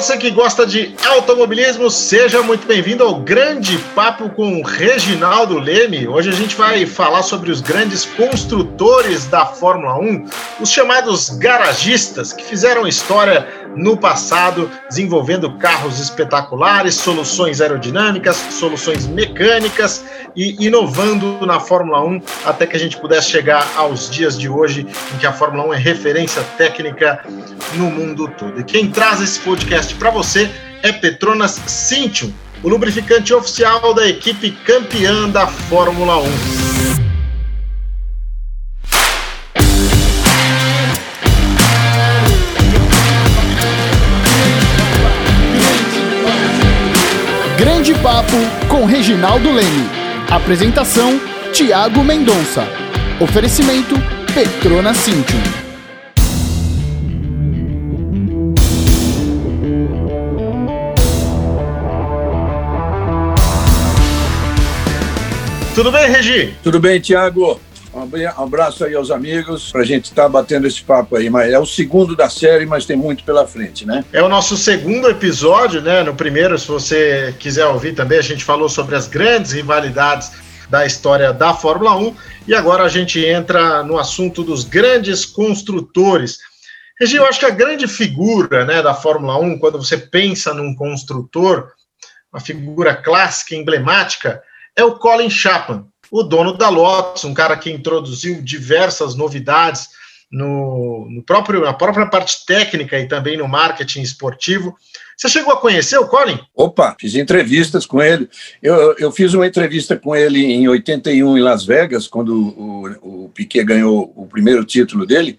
você que gosta de automobilismo, seja muito bem-vindo ao Grande Papo com Reginaldo Leme. Hoje a gente vai falar sobre os grandes construtores da Fórmula 1, os chamados garagistas, que fizeram história no passado, desenvolvendo carros espetaculares, soluções aerodinâmicas, soluções mecânicas e inovando na Fórmula 1 até que a gente pudesse chegar aos dias de hoje, em que a Fórmula 1 é referência técnica no mundo todo. E quem traz esse podcast para você é Petronas Cintium, o lubrificante oficial da equipe campeã da Fórmula 1. Grande Papo com Reginaldo Leme. Apresentação: Tiago Mendonça. Oferecimento: Petrona Cintium. Tudo bem, Regi? Tudo bem, Tiago? Um abraço aí aos amigos para a gente estar tá batendo esse papo aí. Mas é o segundo da série, mas tem muito pela frente, né? É o nosso segundo episódio, né? No primeiro, se você quiser ouvir também, a gente falou sobre as grandes rivalidades da história da Fórmula 1 e agora a gente entra no assunto dos grandes construtores. Regi, eu acho que a grande figura né, da Fórmula 1, quando você pensa num construtor, uma figura clássica, emblemática, é o Colin Chapman o dono da Lotus, um cara que introduziu diversas novidades no, no, próprio, na própria parte técnica e também no marketing esportivo. Você chegou a conhecer o Colin? Opa, fiz entrevistas com ele. Eu, eu fiz uma entrevista com ele em 81 em Las Vegas, quando o, o Piquet ganhou o primeiro título dele,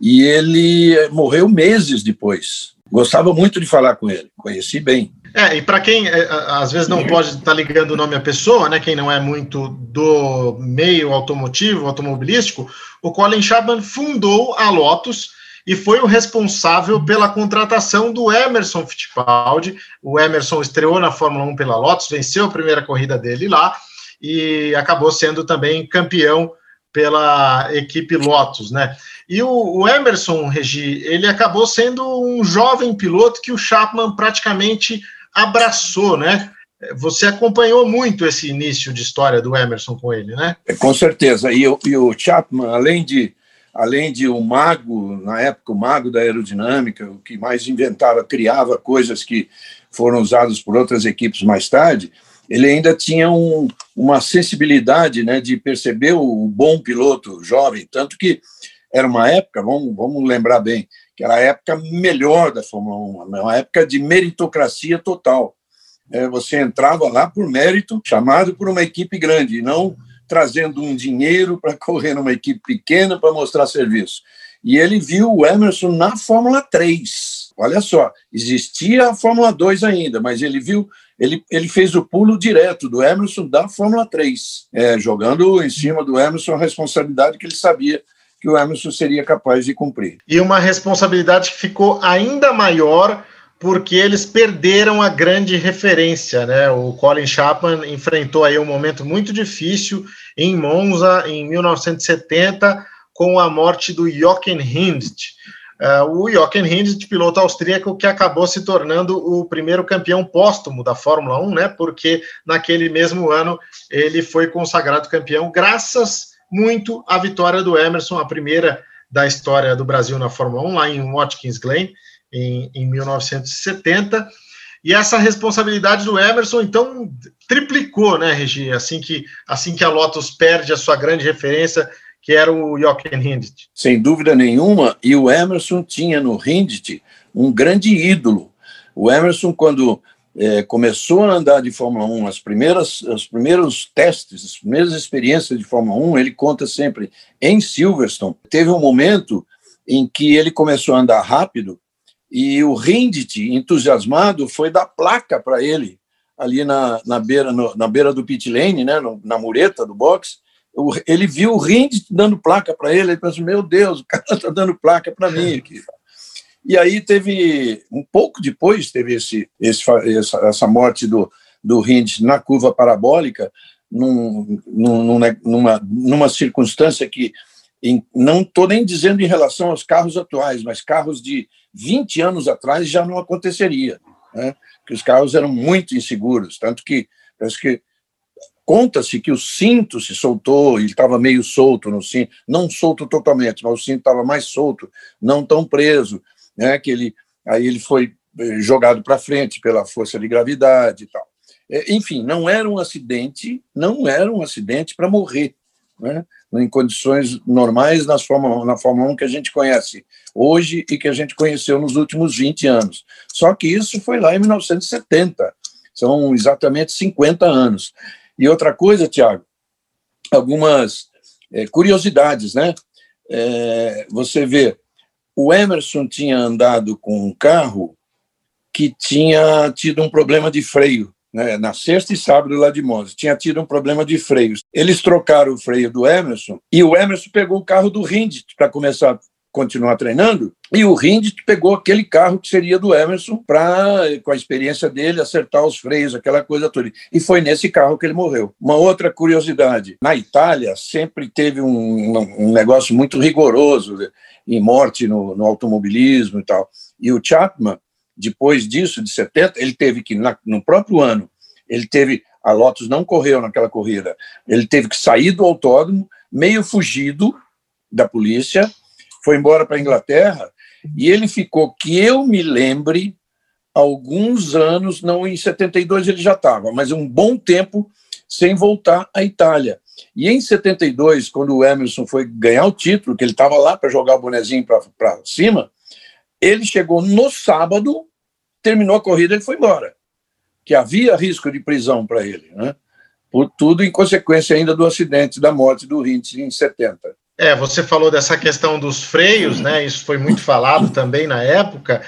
e ele morreu meses depois. Gostava muito de falar com ele, conheci bem. É, e para quem é, às vezes não pode estar tá ligando o nome à pessoa, né? Quem não é muito do meio automotivo, automobilístico, o Colin Chapman fundou a Lotus e foi o responsável pela contratação do Emerson Fittipaldi. O Emerson estreou na Fórmula 1 pela Lotus, venceu a primeira corrida dele lá e acabou sendo também campeão pela equipe Lotus, né? E o, o, Emerson Regi, ele acabou sendo um jovem piloto que o Chapman praticamente abraçou, né? Você acompanhou muito esse início de história do Emerson com ele, né? É, com certeza. E, e o Chapman, além de além de o um mago, na época, o mago da aerodinâmica, o que mais inventava, criava coisas que foram usadas por outras equipes mais tarde, ele ainda tinha um, uma sensibilidade né, de perceber o bom piloto jovem, tanto que era uma época, vamos, vamos lembrar bem, que era a época melhor da Fórmula 1, uma época de meritocracia total. É, você entrava lá por mérito, chamado por uma equipe grande, não trazendo um dinheiro para correr numa equipe pequena para mostrar serviço. E ele viu o Emerson na Fórmula 3. Olha só, existia a Fórmula 2 ainda, mas ele viu, ele, ele fez o pulo direto do Emerson da Fórmula 3, é, jogando em cima do Emerson a responsabilidade que ele sabia que o Emerson seria capaz de cumprir. E uma responsabilidade que ficou ainda maior porque eles perderam a grande referência, né? O Colin Chapman enfrentou aí um momento muito difícil em Monza em 1970 com a morte do Jochen Hindt. Uh, o Jochen Hindt, piloto austríaco que acabou se tornando o primeiro campeão póstumo da Fórmula 1, né? Porque naquele mesmo ano ele foi consagrado campeão graças muito a vitória do Emerson, a primeira da história do Brasil na Fórmula 1, lá em Watkins Glen, em, em 1970. E essa responsabilidade do Emerson, então, triplicou, né, Regi? Assim que, assim que a Lotus perde a sua grande referência, que era o Jochen Hindt. Sem dúvida nenhuma, e o Emerson tinha no Hindt um grande ídolo. O Emerson, quando é, começou a andar de Fórmula 1, as primeiras, os primeiros testes, as primeiras experiências de Fórmula 1, ele conta sempre em Silverstone. Teve um momento em que ele começou a andar rápido e o Rindt, entusiasmado, foi dar placa para ele ali na, na, beira, no, na beira do pit lane, né, no, na mureta do box. ele viu o Rindt dando placa para ele, ele pensou: Meu Deus, o cara está dando placa para mim aqui. E aí teve, um pouco depois, teve esse, esse essa, morte do, do Hind na curva parabólica, num, num, numa, numa circunstância que em, não estou nem dizendo em relação aos carros atuais, mas carros de 20 anos atrás já não aconteceria, né? que os carros eram muito inseguros, tanto que parece que conta-se que o cinto se soltou, ele estava meio solto no cinto, não solto totalmente, mas o cinto estava mais solto, não tão preso, né? Que ele aí ele foi eh, jogado para frente pela força de gravidade e tal. É, enfim, não era um acidente, não era um acidente para morrer, né? em condições normais nas Fórmula, na Fórmula 1 que a gente conhece hoje e que a gente conheceu nos últimos 20 anos. Só que isso foi lá em 1970, são exatamente 50 anos. E outra coisa, Tiago, algumas é, curiosidades, né? É, você vê, o Emerson tinha andado com um carro que tinha tido um problema de freio né, na sexta e sábado lá de Monza, tinha tido um problema de freios. Eles trocaram o freio do Emerson e o Emerson pegou o carro do Rindt para começar continuar treinando, e o Rindt pegou aquele carro que seria do Emerson para, com a experiência dele, acertar os freios, aquela coisa toda. E foi nesse carro que ele morreu. Uma outra curiosidade: na Itália sempre teve um, um negócio muito rigoroso em morte no, no automobilismo e tal. E o Chapman depois disso, de 70, ele teve que, na, no próprio ano, ele teve, a Lotus não correu naquela corrida, ele teve que sair do autódromo, meio fugido da polícia, foi embora para a Inglaterra, e ele ficou, que eu me lembre, alguns anos, não em 72 ele já estava, mas um bom tempo sem voltar à Itália. E em 72, quando o Emerson foi ganhar o título, que ele estava lá para jogar o bonezinho para cima, ele chegou no sábado, terminou a corrida, ele foi embora. Que havia risco de prisão para ele, né? Por tudo em consequência ainda do acidente da morte do Hintz em 70. É, você falou dessa questão dos freios, né? Isso foi muito falado também na época.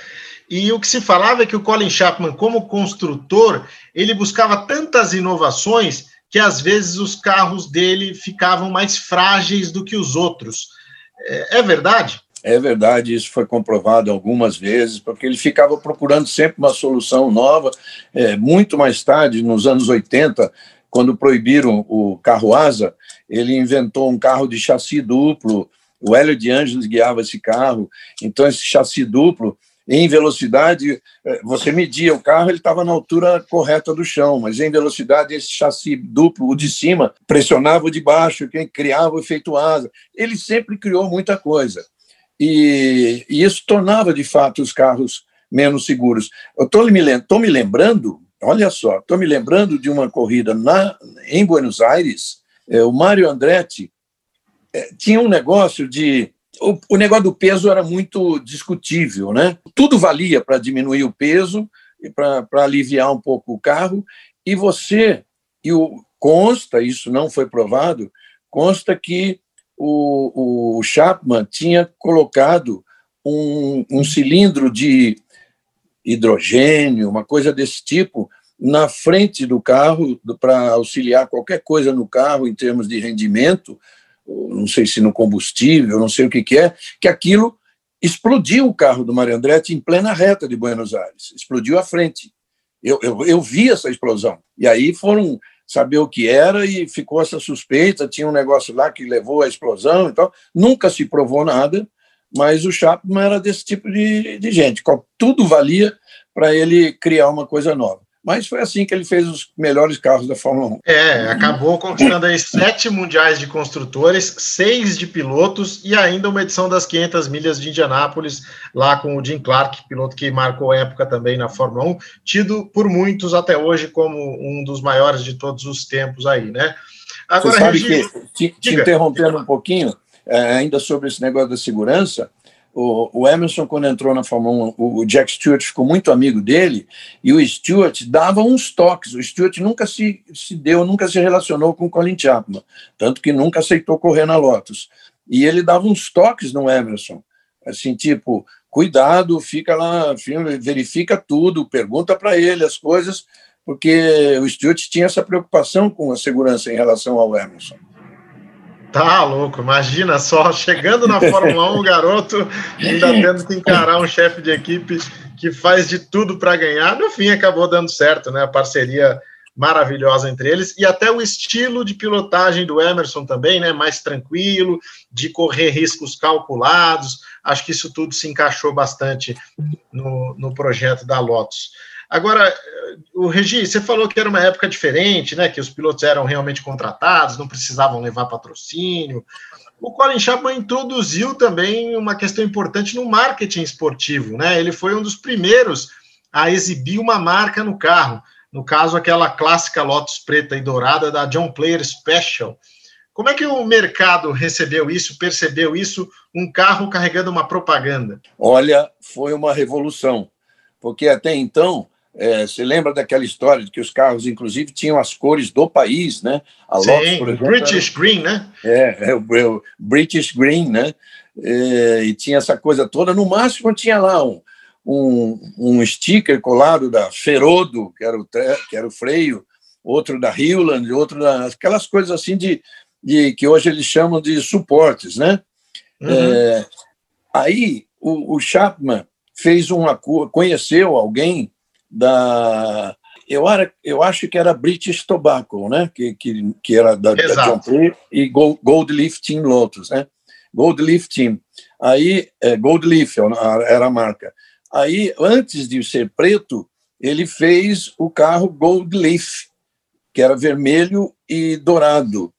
E o que se falava é que o Colin Chapman, como construtor, ele buscava tantas inovações que às vezes os carros dele ficavam mais frágeis do que os outros. É, é verdade? É verdade, isso foi comprovado algumas vezes, porque ele ficava procurando sempre uma solução nova. É, muito mais tarde, nos anos 80, quando proibiram o carro asa, ele inventou um carro de chassi duplo. O Hélio de Angelis guiava esse carro. Então, esse chassi duplo, em velocidade, é, você media o carro, ele estava na altura correta do chão, mas em velocidade, esse chassi duplo, o de cima, pressionava o de baixo, quem criava o efeito asa. Ele sempre criou muita coisa e, e isso tornava, de fato, os carros menos seguros. Eu estou me, me lembrando, olha só, estou me lembrando de uma corrida na, em Buenos Aires, é, o Mário Andretti é, tinha um negócio de. O, o, negócio do peso era muito discutível, né? Tudo valia para diminuir o peso e para aliviar um pouco o carro, e você, e o, consta, isso não foi provado, consta que o, o Chapman tinha colocado um, um cilindro de hidrogênio, uma coisa desse tipo, na frente do carro para auxiliar qualquer coisa no carro em termos de rendimento, não sei se no combustível, não sei o que, que é, que aquilo explodiu o carro do Mário Andretti em plena reta de Buenos Aires, explodiu à frente. Eu, eu, eu vi essa explosão. E aí foram saber o que era e ficou essa suspeita. Tinha um negócio lá que levou à explosão e tal. Nunca se provou nada, mas o Chapman era desse tipo de, de gente. Tudo valia para ele criar uma coisa nova. Mas foi assim que ele fez os melhores carros da Fórmula 1. É, acabou conquistando aí sete mundiais de construtores, seis de pilotos e ainda uma edição das 500 milhas de Indianápolis, lá com o Jim Clark, piloto que marcou época também na Fórmula 1, tido por muitos até hoje como um dos maiores de todos os tempos aí, né? Agora, Você sabe que, te, te interrompendo um pouquinho, é, ainda sobre esse negócio da segurança, o, o Emerson, quando entrou na Fórmula 1, o, o Jack Stewart ficou muito amigo dele, e o Stewart dava uns toques. O Stewart nunca se, se deu, nunca se relacionou com o Colin Chapman, tanto que nunca aceitou correr na Lotus. E ele dava uns toques no Emerson, assim, tipo, cuidado, fica lá, verifica tudo, pergunta para ele as coisas, porque o Stewart tinha essa preocupação com a segurança em relação ao Emerson. Tá louco, imagina só, chegando na Fórmula 1, o garoto ainda tendo que encarar um chefe de equipe que faz de tudo para ganhar. No fim, acabou dando certo, né? A parceria maravilhosa entre eles, e até o estilo de pilotagem do Emerson também, né? Mais tranquilo, de correr riscos calculados. Acho que isso tudo se encaixou bastante no, no projeto da Lotus. Agora, o Regi, você falou que era uma época diferente, né? Que os pilotos eram realmente contratados, não precisavam levar patrocínio. O Colin Chapman introduziu também uma questão importante no marketing esportivo, né? Ele foi um dos primeiros a exibir uma marca no carro. No caso, aquela clássica Lotus preta e dourada da John Player Special. Como é que o mercado recebeu isso, percebeu isso, um carro carregando uma propaganda? Olha, foi uma revolução, porque até então é, você lembra daquela história de que os carros, inclusive, tinham as cores do país, né? A Sim, Lotus, por exemplo, British era... Green, né? É, é o, é o British Green, né? É, e tinha essa coisa toda. No máximo, tinha lá um, um, um sticker colado da Ferodo, que era o, que era o freio, outro da Hewland, outro da... Aquelas coisas assim de, de que hoje eles chamam de suportes, né? Uhum. É, aí, o, o Chapman fez uma... conheceu alguém da eu, era, eu acho que era British Tobacco, né? Que, que, que era da, da John Player e Gold, Gold Leaf Team Lotus, né? Gold Leaf Team. Aí, é, Gold Leaf era a marca. Aí, antes de ser preto, ele fez o carro Gold Leaf, que era vermelho e dourado.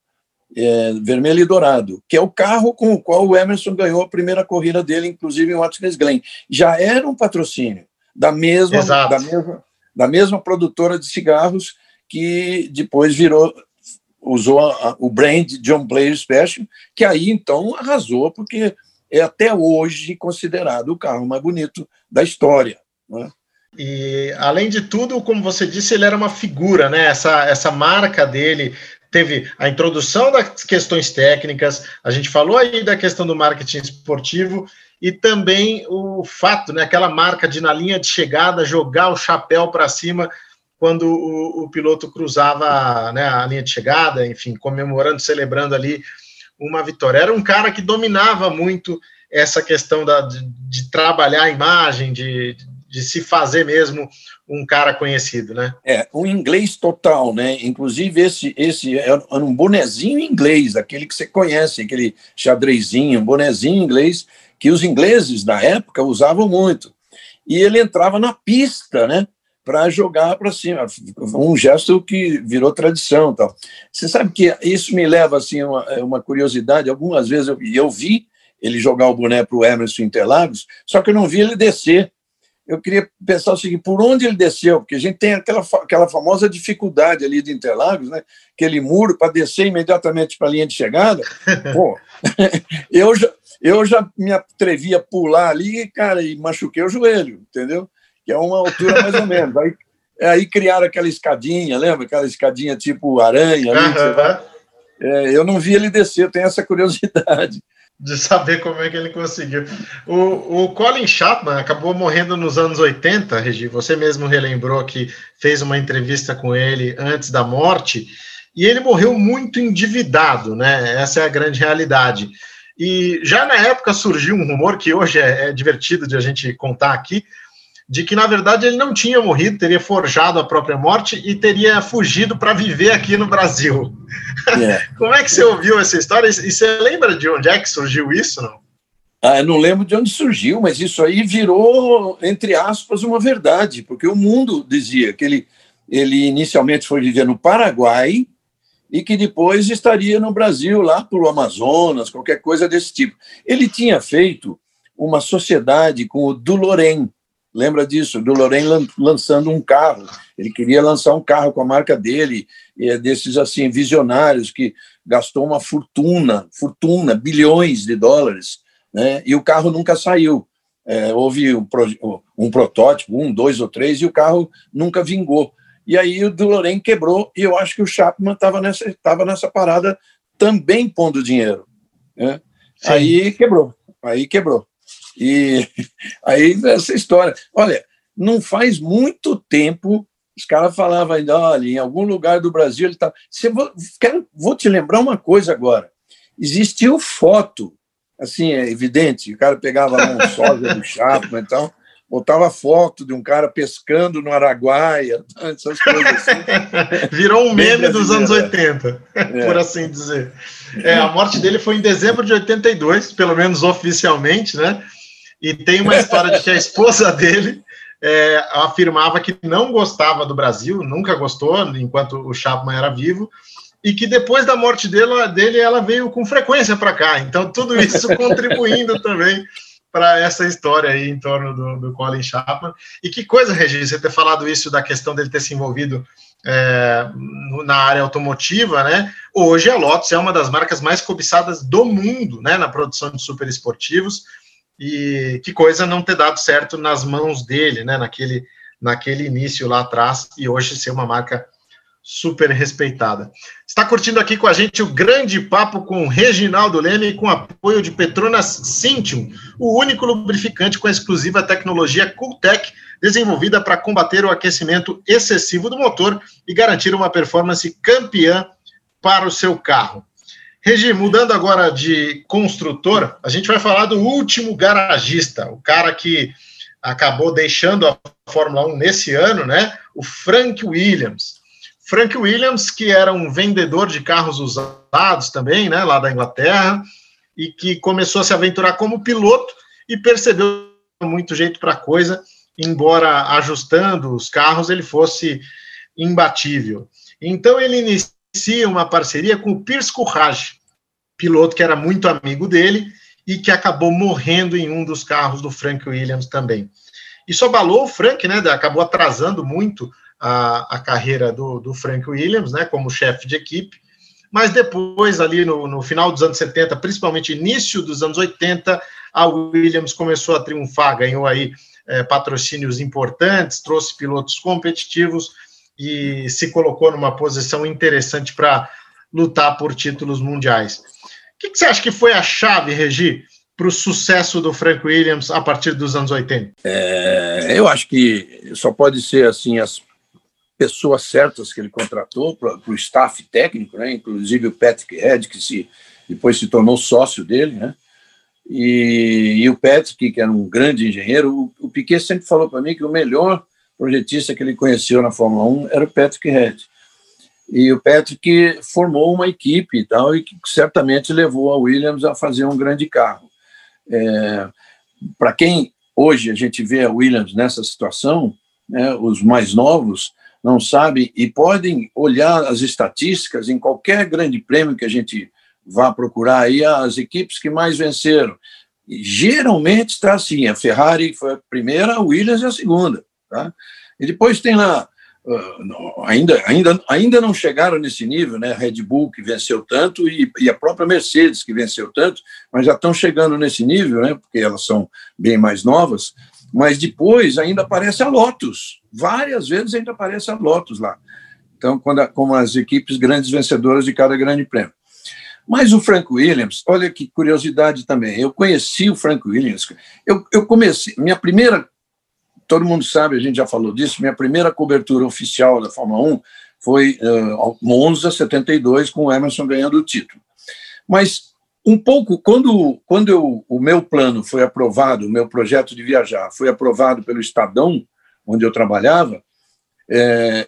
É, vermelho e dourado, que é o carro com o qual o Emerson ganhou a primeira corrida dele, inclusive em Watkins Glen. Já era um patrocínio da mesma, da mesma, da mesma produtora de cigarros que depois virou usou a, a, o brand John Player Special, que aí então arrasou, porque é até hoje considerado o carro mais bonito da história. Né? E além de tudo, como você disse, ele era uma figura, né? Essa, essa marca dele teve a introdução das questões técnicas, a gente falou aí da questão do marketing esportivo e também o fato, né, aquela marca de na linha de chegada jogar o chapéu para cima quando o, o, piloto cruzava né, a linha de chegada, enfim, comemorando, celebrando ali uma vitória. Era um cara que dominava muito essa questão da, de, de trabalhar a imagem, de, de se fazer mesmo um cara conhecido, né? É, um inglês total, né? Inclusive esse esse era um bonezinho inglês, aquele que você conhece, aquele xadrezinho, um bonezinho inglês que os ingleses da época usavam muito. E ele entrava na pista, né? Para jogar para cima, um gesto que virou tradição, tal. Você sabe que isso me leva assim uma, uma curiosidade. Algumas vezes eu, eu vi ele jogar o boné para o Emerson Interlagos, só que eu não vi ele descer eu queria pensar o seguinte: por onde ele desceu? Porque a gente tem aquela, aquela famosa dificuldade ali de Interlagos, né? aquele muro para descer imediatamente para a linha de chegada. Pô, eu já, eu já me atrevi a pular ali, cara, e machuquei o joelho, entendeu? Que é uma altura mais ou menos. Aí, aí criaram aquela escadinha, lembra? Aquela escadinha tipo aranha. Ali, uhum. é, eu não vi ele descer, eu tenho essa curiosidade de saber como é que ele conseguiu. O, o Colin Chapman acabou morrendo nos anos 80, Regi, você mesmo relembrou que fez uma entrevista com ele antes da morte, e ele morreu muito endividado, né? Essa é a grande realidade. E já na época surgiu um rumor que hoje é, é divertido de a gente contar aqui, de que na verdade ele não tinha morrido, teria forjado a própria morte e teria fugido para viver aqui no Brasil. É. Como é que você ouviu essa história? E você lembra de onde é que surgiu isso, não? Ah, eu não lembro de onde surgiu, mas isso aí virou, entre aspas, uma verdade, porque o mundo dizia que ele, ele inicialmente foi viver no Paraguai e que depois estaria no Brasil, lá pelo Amazonas, qualquer coisa desse tipo. Ele tinha feito uma sociedade com o Dulorem, Lembra disso? Do Lorraine lançando um carro. Ele queria lançar um carro com a marca dele, e é desses assim visionários que gastou uma fortuna, fortuna, bilhões de dólares, né? E o carro nunca saiu. É, houve um, um, protótipo, um, dois ou três, e o carro nunca vingou. E aí o Lorraine quebrou, e eu acho que o Chapman estava nessa, tava nessa parada também pondo dinheiro. Né? Aí quebrou, aí quebrou. E aí essa história. Olha, não faz muito tempo os caras falavam ainda, olha, em algum lugar do Brasil ele está. Vou, quero, vou te lembrar uma coisa agora. Existiu foto, assim, é evidente, o cara pegava lá um sósia do Chapman e tal, botava foto de um cara pescando no Araguaia, essas coisas assim. Virou um meme dos anos 80, é. por assim dizer. É, a morte dele foi em dezembro de 82, pelo menos oficialmente, né? E tem uma história de que a esposa dele é, afirmava que não gostava do Brasil, nunca gostou, enquanto o Chapman era vivo, e que depois da morte dele, dele ela veio com frequência para cá. Então, tudo isso contribuindo também para essa história aí em torno do, do, Colin Chapman. E que coisa, Regina, você ter falado isso da questão dele ter se envolvido é, na área automotiva, né? Hoje a Lotus é uma das marcas mais cobiçadas do mundo, né? Na produção de super esportivos. E que coisa não ter dado certo nas mãos dele, né? Naquele, naquele início lá atrás e hoje ser uma marca super respeitada. Está curtindo aqui com a gente o grande papo com Reginaldo Leme, com apoio de Petronas Cintium, o único lubrificante com a exclusiva tecnologia Cooltech, desenvolvida para combater o aquecimento excessivo do motor e garantir uma performance campeã para o seu carro. Regi, mudando agora de construtor, a gente vai falar do último garagista, o cara que acabou deixando a Fórmula 1 nesse ano, né? O Frank Williams. Frank Williams, que era um vendedor de carros usados também, né, lá da Inglaterra, e que começou a se aventurar como piloto e percebeu muito jeito para a coisa, embora ajustando os carros ele fosse imbatível. Então ele inicia uma parceria com o Pierce Courage, piloto que era muito amigo dele e que acabou morrendo em um dos carros do Frank Williams também. Isso abalou o Frank, né? Acabou atrasando muito a, a carreira do, do Frank Williams, né, como chefe de equipe, mas depois, ali no, no, final dos anos 70, principalmente início dos anos 80, a Williams começou a triunfar, ganhou aí é, patrocínios importantes, trouxe pilotos competitivos e se colocou numa posição interessante para lutar por títulos mundiais. O que, que, você acha que foi a chave, Regi, para o sucesso do Frank Williams a partir dos anos 80? É, eu acho que só pode ser assim as pessoas certas que ele contratou para o staff técnico, né? inclusive o Patrick Head, que se, depois se tornou sócio dele, né? E, e o Patrick, que era um grande engenheiro, o, o Piquet sempre falou para mim que o melhor projetista que ele conheceu na Fórmula 1 era o Patrick Head. E o Patrick formou uma equipe e tal, e que certamente levou a Williams a fazer um grande carro. É, para quem hoje a gente vê a Williams nessa situação, né, os mais novos, não sabem e podem olhar as estatísticas em qualquer grande prêmio que a gente vá procurar aí, as equipes que mais venceram. E, geralmente está assim, a Ferrari foi a primeira, a Williams é a segunda. Tá? E depois tem lá, uh, ainda, ainda, ainda não chegaram nesse nível, né? Red Bull que venceu tanto e, e, a própria Mercedes que venceu tanto, mas já estão chegando nesse nível, né? Porque elas são bem mais novas. Mas depois ainda aparece a Lotus. Várias vezes ainda aparece a Lotus lá. Então, quando, como as equipes grandes vencedoras de cada grande prêmio. Mas o Frank Williams, olha que curiosidade também. Eu conheci o Frank Williams. Eu, eu comecei, minha primeira, todo mundo sabe, a gente já falou disso, minha primeira cobertura oficial da Fórmula 1 foi uh, Monza 72, com o Emerson ganhando o título. Mas um pouco, quando, quando eu, o meu plano foi aprovado, o meu projeto de viajar foi aprovado pelo Estadão, onde eu trabalhava, é,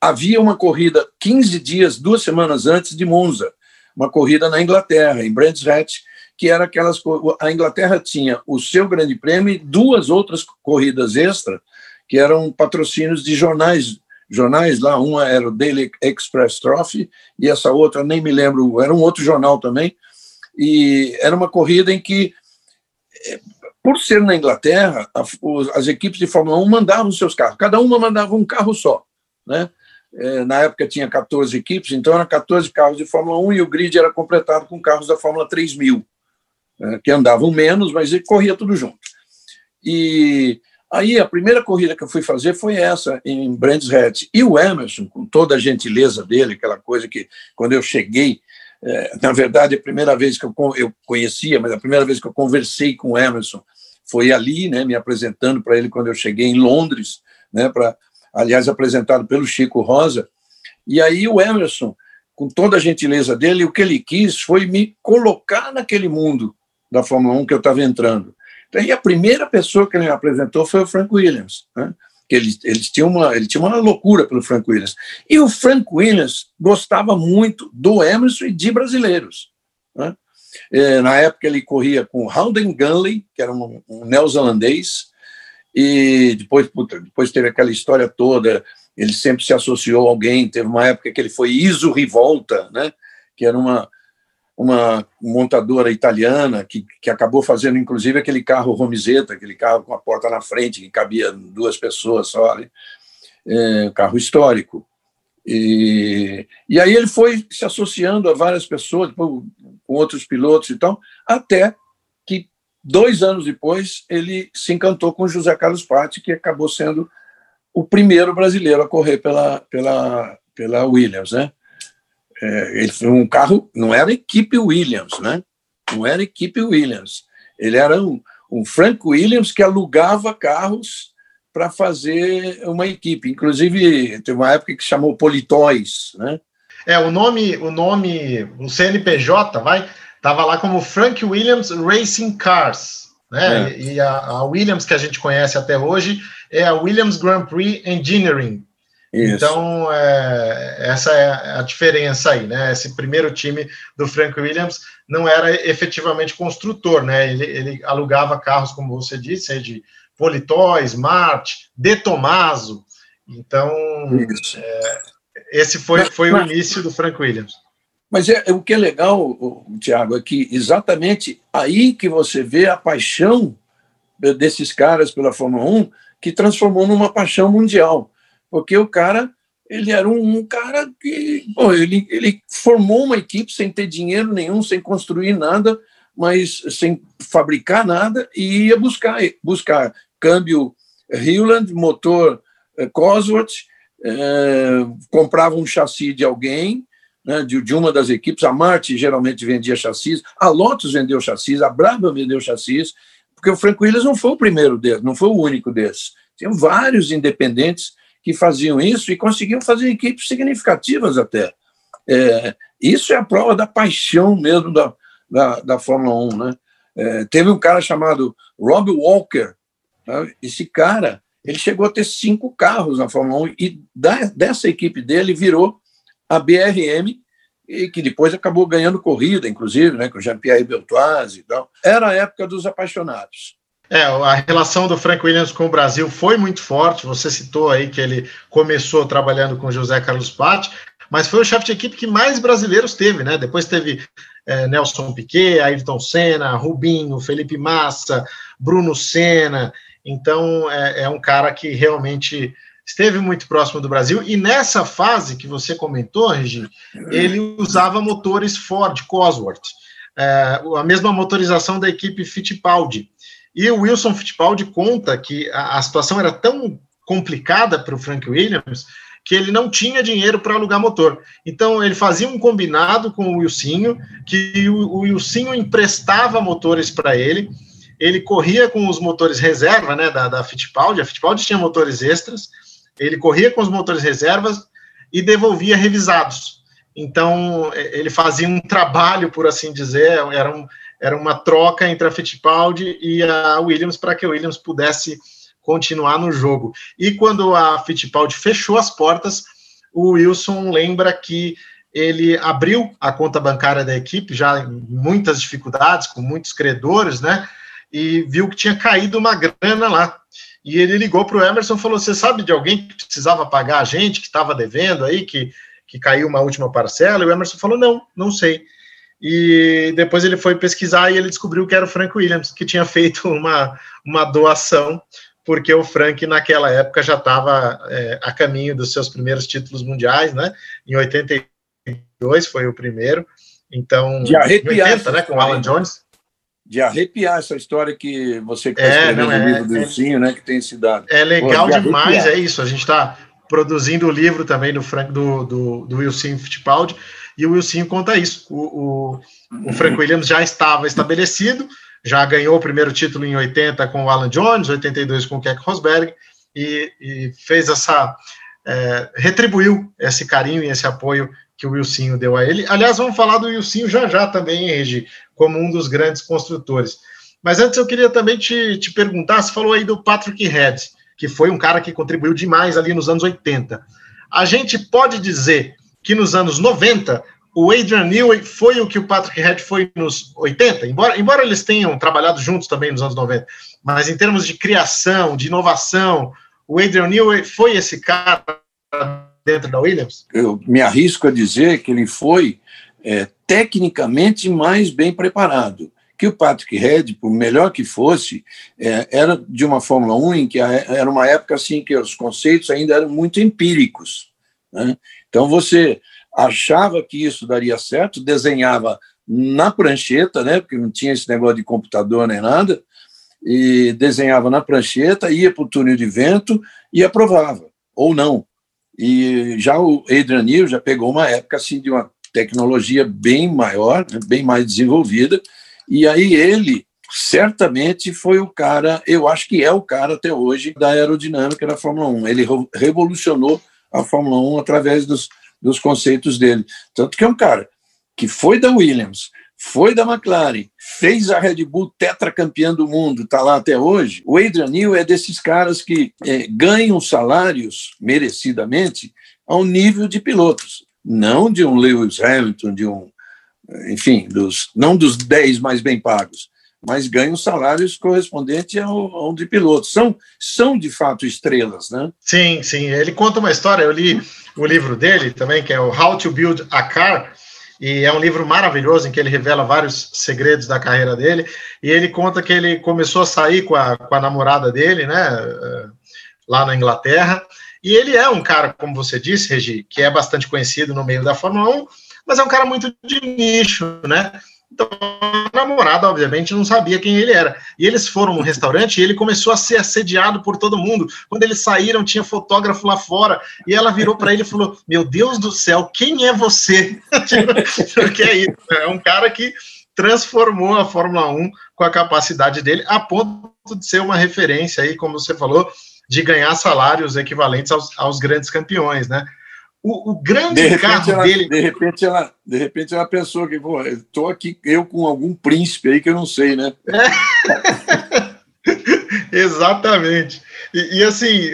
havia uma corrida 15 dias, duas semanas antes de Monza, uma corrida na Inglaterra, em Brands Hatch, que era aquelas. A Inglaterra tinha o seu grande prêmio e duas outras corridas extra, que eram patrocínios de jornais. Jornais lá, uma era o Daily Express Trophy, e essa outra, nem me lembro, era um outro jornal também, e era uma corrida em que, é, por ser na Inglaterra, as equipes de Fórmula 1 mandavam seus carros, cada uma mandava um carro só. Né? É, na época tinha 14 equipes, então eram 14 carros de Fórmula 1 e o grid era completado com carros da Fórmula 3000, né? Que andavam menos, mas corria tudo junto. E aí a primeira corrida que eu fui fazer foi essa, em Brands Hatch. E o Emerson, com toda a gentileza dele, aquela coisa que quando eu cheguei, é, na verdade, a primeira vez que eu, eu conhecia, mas a primeira vez que eu conversei com o Emerson foi ali, né, me apresentando para ele quando eu cheguei em Londres, né, para, aliás, apresentado pelo Chico Rosa. E aí o Emerson, com toda a gentileza dele, o que ele quis foi me colocar naquele mundo da Fórmula 1 que eu estava entrando. E a primeira pessoa que ele me apresentou foi o Frank Williams, né? que eles, eles tinham uma, ele tinha uma loucura pelo Frank Williams. E o Frank Williams gostava muito do Emerson e de brasileiros. Né? É, na época ele corria com Howden Gunley, que era um, um neozelandês, e depois, puta, depois teve aquela história toda, ele sempre se associou a alguém, teve uma época que ele foi Iso Rivolta, né? que era uma, uma montadora italiana que, que acabou fazendo, inclusive, aquele carro Romizeta, aquele carro com a porta na frente, que cabia duas pessoas só, né? é, carro histórico. E, e aí ele foi se associando a várias pessoas, com outros pilotos e tal, até que, dois anos depois, ele se encantou com José Carlos Patti, que acabou sendo o primeiro brasileiro a correr pela, pela, pela Williams, né? É, ele foi um carro, não era equipe Williams, né? Não era equipe Williams. Ele era um, um Frank Williams que alugava carros para fazer uma equipe. Inclusive, teve uma época que chamou Politóis, né? É, o nome, o nome, o CNPJ, vai, tava lá como Frank Williams Racing Cars, né? É. E a, a, Williams que a gente conhece até hoje é a Williams Grand Prix Engineering, isso. Então, é, essa é a diferença aí, né? Esse primeiro time do Frank Williams não era efetivamente construtor, né? Ele, ele alugava carros, como você disse, de Politoy, Smart, De Tomaso. Então, é, esse foi, mas, foi mas, o início do Frank Williams. Mas é, o que é legal, Tiago, é que exatamente aí que você vê a paixão desses caras pela Fórmula 1 que transformou numa paixão mundial porque o cara ele era um, um cara que pô, ele, ele formou uma equipe sem ter dinheiro nenhum, sem construir nada, mas sem fabricar nada e ia buscar buscar câmbio Hewland, motor eh, Cosworth, eh, comprava um chassi de alguém, né, de, de, uma das equipes. A Marte geralmente vendia chassis, a Lotus vendeu chassis, a Brabham vendeu chassis, porque o Frank Williams não foi o primeiro deles, não foi o único desses. Tinham vários independentes que faziam isso e conseguiam fazer equipes significativas até. É, isso é a prova da paixão mesmo da, da, da Fórmula 1. Né? É, teve um cara chamado Rob Walker. Né? Esse cara ele chegou a ter cinco carros na Fórmula 1 e da, dessa equipe dele virou a BRM, e que depois acabou ganhando corrida, inclusive, né, com Jean-Pierre Beltoise e tal. Era a época dos apaixonados. É, a relação do Frank Williams com o Brasil foi muito forte. Você citou aí que ele começou trabalhando com José Carlos Patti, mas foi o chefe de equipe que mais brasileiros teve, né? Depois teve é, Nelson Piquet, Ayrton Senna, Rubinho, Felipe Massa, Bruno Senna. Então é, é um cara que realmente esteve muito próximo do Brasil. E nessa fase que você comentou, Regi, ele usava motores Ford Cosworth, é, a mesma motorização da equipe Fittipaldi. E o Wilson Fittipaldi conta que a, a situação era tão complicada para o Frank Williams que ele não tinha dinheiro para alugar motor. Então ele fazia um combinado com o Wilsinho, que o, o Wilsinho emprestava motores para ele. Ele corria com os motores reserva, né, da, da Fittipaldi. A Fittipaldi tinha motores extras. Ele corria com os motores reservas e devolvia revisados. Então ele fazia um trabalho, por assim dizer, era um, era uma troca entre a Fittipaldi e a Williams para que a Williams pudesse continuar no jogo. E quando a Fittipaldi fechou as portas, o Wilson lembra que ele abriu a conta bancária da equipe, já em muitas dificuldades, com muitos credores, né? E viu que tinha caído uma grana lá. E ele ligou para o Emerson e falou: Você sabe de alguém que precisava pagar a gente, que estava devendo aí, que, que caiu uma última parcela? E o Emerson falou: Não, não sei. E depois ele foi pesquisar e ele descobriu que era o Frank Williams, que tinha feito uma, uma doação, porque o Frank, naquela época, já estava é, a caminho dos seus primeiros títulos mundiais, né? Em 82 foi o primeiro. Então, de arrepiar, 80, né, com o Alan Jones. De arrepiar essa história que você que está é, no é, livro do Ursinho, é, né, que tem se dado. É legal Pô, demais, é isso. A gente está produzindo o livro também do Frank do, do, do Wilson Fittipaldi, e o Wilson conta isso. O, o, o Frank Williams já estava estabelecido, já ganhou o primeiro título em 80 com o Alan Jones, 82 com o Keck Rosberg, e, e fez essa. É, retribuiu esse carinho e esse apoio que o Wilson deu a ele. Aliás, vamos falar do Wilson já já também, Regi, como um dos grandes construtores. Mas antes eu queria também te, te perguntar, você falou aí do Patrick Head, que foi um cara que contribuiu demais ali nos anos 80. A gente pode dizer que nos anos 90 o Adrian Newey foi o que o Patrick Head foi nos 80, embora, embora eles tenham trabalhado juntos também nos anos 90, mas em termos de criação, de inovação, o Adrian Newey foi esse cara dentro da Williams? Eu me arrisco a dizer que ele foi é, tecnicamente mais bem preparado. Que o Patrick Head, por melhor que fosse, é, era de uma Fórmula 1 em que era uma época assim que os conceitos ainda eram muito empíricos. Né? Então você achava que isso daria certo, desenhava na prancheta, né, porque não tinha esse negócio de computador nem nada, e desenhava na prancheta, ia para o túnel de vento e aprovava, ou não. E já o Adrian Newey já pegou uma época assim de uma tecnologia bem maior, né, bem mais desenvolvida, e aí ele certamente foi o cara, eu acho que é o cara até hoje da aerodinâmica da Fórmula 1. Ele revolucionou a Fórmula 1 através dos, dos conceitos dele. Tanto que é um cara que foi da Williams, foi da McLaren, fez a Red Bull tetracampeã do mundo, está lá até hoje. O Adrian Newey é desses caras que é, ganham salários merecidamente ao nível de pilotos, não de um Lewis Hamilton, de um, enfim, dos, não dos 10 mais bem pagos, mas ganham salários correspondentes ao, ao de pilotos. São, são, de fato, estrelas, né? Sim, sim. Ele conta uma história, eu li o livro dele também, que é o How to Build a Car, e é um livro maravilhoso em que ele revela vários segredos da carreira dele, e ele conta que ele começou a sair com a, com a namorada dele, né, eh, lá na Inglaterra, e ele é um cara, como você disse, Regi, que é bastante conhecido no meio da Fórmula 1, mas é um cara muito de nicho, né? Então, a namorada, obviamente, não sabia quem ele era. E eles foram no restaurante e ele começou a ser assediado por todo mundo. Quando eles saíram, tinha fotógrafo lá fora. E ela virou para ele e falou: Meu Deus do céu, quem é você? que é isso? É um cara que transformou a Fórmula 1 com a capacidade dele, a ponto de ser uma referência aí, como você falou, de ganhar salários equivalentes aos, aos grandes campeões, né? O, o grande de carro ela, dele. De repente, ela, de repente ela pensou que, pô, estou aqui, eu com algum príncipe aí que eu não sei, né? É. Exatamente. E, e, assim,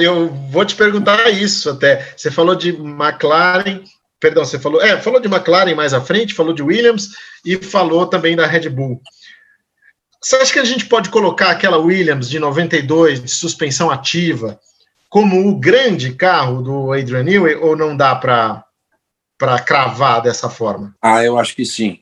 eu vou te perguntar isso até. Você falou de McLaren, perdão, você falou, é, falou de McLaren mais à frente, falou de Williams e falou também da Red Bull. Você acha que a gente pode colocar aquela Williams de 92 de suspensão ativa? Como o grande carro do Adrian Newey ou não dá para cravar dessa forma? Ah, eu acho que sim.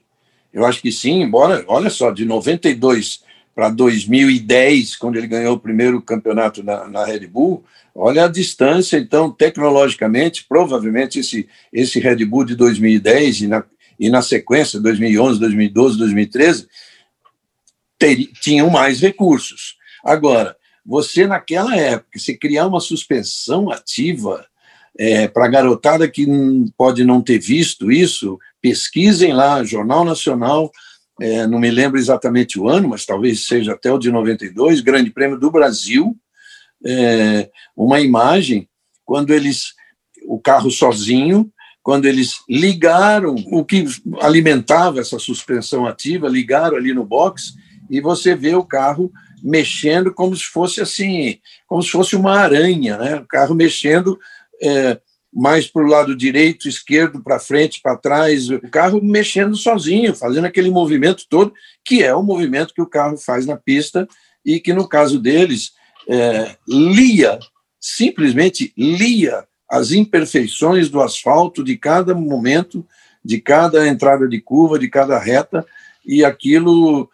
Eu acho que sim, embora, olha só, de 92 para 2010, quando ele ganhou o primeiro campeonato na, na, Red Bull, olha a distância, então, tecnologicamente, provavelmente esse, esse Red Bull de 2010 e na, e na sequência, 2011, 2012, 2013, ter, tinham mais recursos. Agora, você, naquela época, se criar uma suspensão ativa é, para a garotada que pode não ter visto isso, pesquisem lá, Jornal Nacional, é, não me lembro exatamente o ano, mas talvez seja até o de 92, Grande Prêmio do Brasil, é, uma imagem quando eles, o carro sozinho, quando eles ligaram o que alimentava essa suspensão ativa, ligaram ali no box e você vê o carro mexendo como se fosse assim, como se fosse uma aranha, né? O carro mexendo é, mais para o lado direito, esquerdo, para frente, para trás, o carro mexendo sozinho, fazendo aquele movimento todo, que é o movimento que o carro faz na pista e que, no caso deles, é, lia, simplesmente lia as imperfeições do asfalto de cada momento, de cada entrada de curva, de cada reta, e aquilo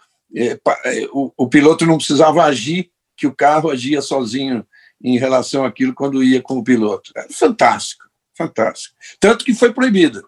o, o piloto não precisava agir, que o carro agia sozinho em relação àquilo quando ia com o piloto. É fantástico, fantástico. Tanto que foi proibido.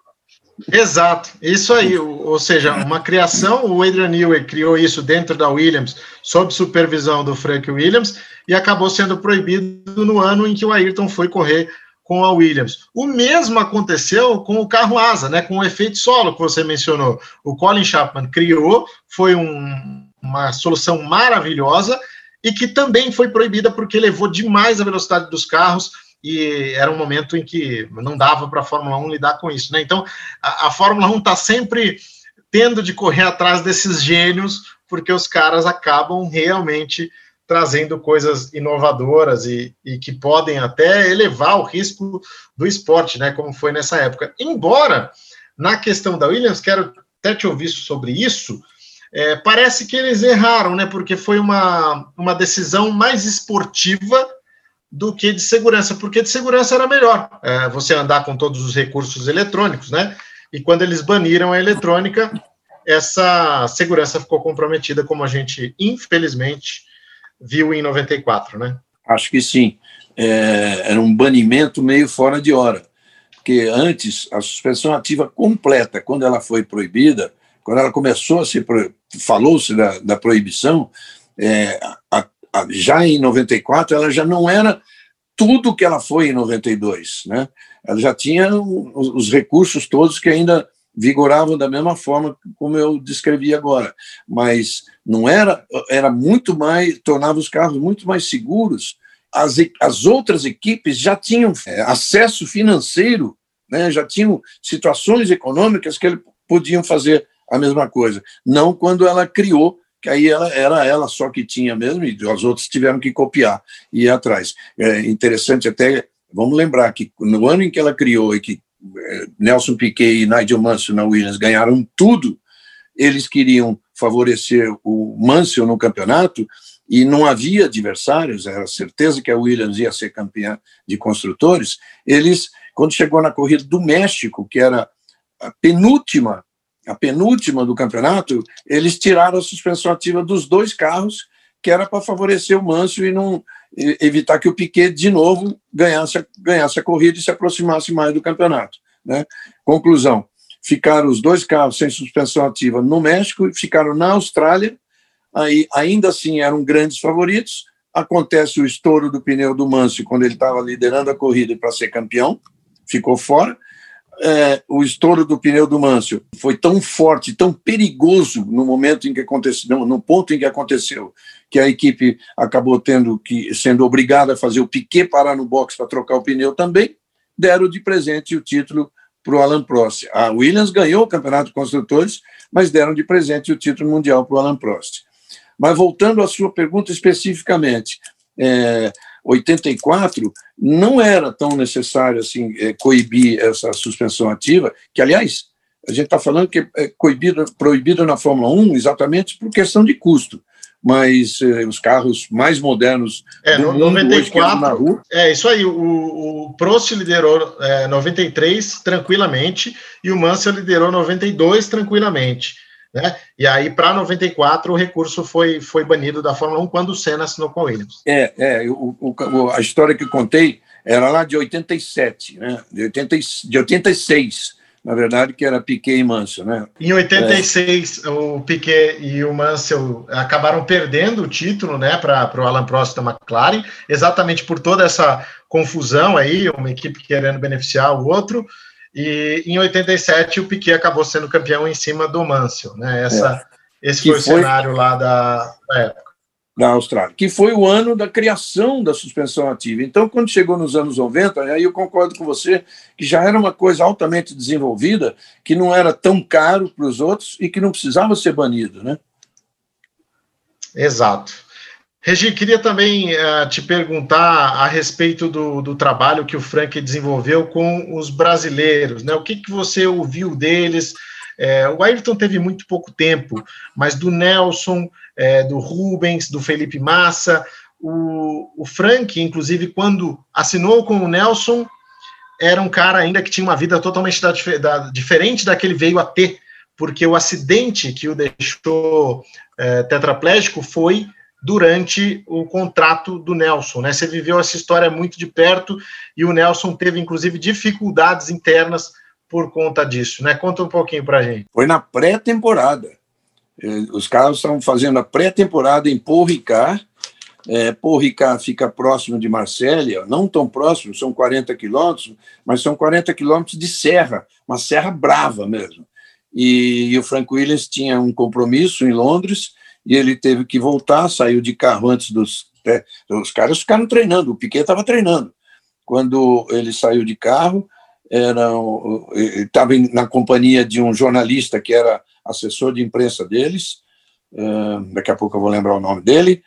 Exato, isso aí, ou seja, uma criação, o Adrian Newey criou isso dentro da Williams, sob supervisão do Frank Williams, e acabou sendo proibido no ano em que o Ayrton foi correr com a Williams. O mesmo aconteceu com o carro asa, né, com o efeito solo que você mencionou. O Colin Chapman criou, foi um, uma solução maravilhosa e que também foi proibida porque levou demais a velocidade dos carros e era um momento em que não dava para a Fórmula 1 lidar com isso, né? Então, a, a Fórmula 1 está sempre tendo de correr atrás desses gênios porque os caras acabam realmente trazendo coisas inovadoras e, e, que podem até elevar o risco do esporte, né? Como foi nessa época. Embora, na questão da Williams, quero até te ouvir sobre isso, é, parece que eles erraram, né? Porque foi uma, uma decisão mais esportiva do que de segurança, porque de segurança era melhor é, você andar com todos os recursos eletrônicos, né? E quando eles baniram a eletrônica, essa segurança ficou comprometida, como a gente, infelizmente, viu em 94, né? Acho que sim. É, era um banimento meio fora de hora. Porque antes, a suspensão ativa completa, quando ela foi proibida, quando ela começou a ser. falou-se da, da proibição, é, a, a, já em 94, ela já não era tudo que ela foi em 92. Né? Ela já tinha os recursos todos que ainda vigoravam da mesma forma como eu descrevi agora, mas não era, era muito mais, tornava os carros muito mais seguros. As, as outras equipes já tinham é, acesso financeiro, né, já tinham situações econômicas que eles podiam fazer a mesma coisa. Não quando ela criou, que aí ela, era ela só que tinha mesmo, e os outros tiveram que copiar e ir atrás. É interessante até, vamos lembrar que no ano em que ela criou e que Nelson Piquet e Nigel Mansell na Williams ganharam tudo, eles queriam favorecer o Mansell no campeonato e não havia adversários, era certeza que a Williams ia ser campeã de construtores. Eles, quando chegou na corrida do México, que era a penúltima, a penúltima do campeonato, eles tiraram a suspensão ativa dos dois carros, que era para favorecer o Mansell e não evitar que o Piquet de novo ganhasse, ganhasse a corrida e se aproximasse mais do campeonato. Né? Conclusão: ficaram os dois carros sem suspensão ativa no México e ficaram na Austrália. Aí, ainda assim, eram grandes favoritos. Acontece o estouro do pneu do Mansell quando ele estava liderando a corrida para ser campeão, ficou fora é, o estouro do pneu do Mansell foi tão forte, tão perigoso no momento em que aconteceu, no ponto em que aconteceu, que a equipe acabou tendo que sendo obrigada a fazer o Piquet parar no box para trocar o pneu também, deram de presente o título para o Alan Prost. A Williams ganhou o campeonato de construtores, mas deram de presente o título mundial para o Alan Prost. Mas voltando à sua pergunta especificamente, é, 84 não era tão necessário assim é, coibir essa suspensão ativa, que aliás a gente está falando que é coibido, proibido na Fórmula 1 exatamente por questão de custo. Mas eh, os carros mais modernos é, do no, mundo 94, hoje na rua... É, isso aí. O, o Prost liderou é, 93 tranquilamente e o Mansell liderou 92 tranquilamente. Né? E aí, para 94, o recurso foi, foi banido da Fórmula 1 quando o Senna assinou com a Williams. É, é o, o, a história que contei era lá de 87, né? de, 80, de 86 na verdade, que era Piquet e Mansell, né? Em 86, é. o Piquet e o Mansell acabaram perdendo o título, né, para o Alan Prost da McLaren, exatamente por toda essa confusão aí, uma equipe querendo beneficiar o outro. E em 87 o Piquet acabou sendo campeão em cima do Mansell, né? Essa, é. Esse foi, foi, o cenário lá da, da época. Da Austrália, que foi o ano da criação da suspensão ativa. Então, quando chegou nos anos 90, aí eu concordo com você que já era uma coisa altamente desenvolvida, que não era tão caro para os outros e que não precisava ser banido, né? Exato. Regi, queria também uh, te perguntar a respeito do, do, trabalho que o Frank desenvolveu com os brasileiros, né? O que, que você ouviu deles? É, o Ayrton teve muito pouco tempo, mas do Nelson, é, do Rubens, do Felipe Massa, o, o Frank, inclusive, quando assinou com o Nelson, era um cara ainda que tinha uma vida totalmente da, da, diferente da que ele veio a ter, porque o acidente que o deixou é, tetraplégico foi durante o contrato do Nelson, né? Você viveu essa história muito de perto e o Nelson teve inclusive dificuldades internas por conta disso, né? Conta um pouquinho para gente. Foi na pré-temporada. É, os caras estavam fazendo a pré-temporada em Paul Ricard. É, Paul Ricard fica próximo de Marsella, não tão próximo, são 40 quilômetros, mas são 40 quilômetros de serra, uma serra brava mesmo. E, e o Frank Williams tinha um compromisso em Londres e ele teve que voltar, saiu de carro antes dos. É, os caras ficaram treinando, o Piquet estava treinando. Quando ele saiu de carro, estava na companhia de um jornalista que era assessor de imprensa deles, daqui a pouco eu vou lembrar o nome dele,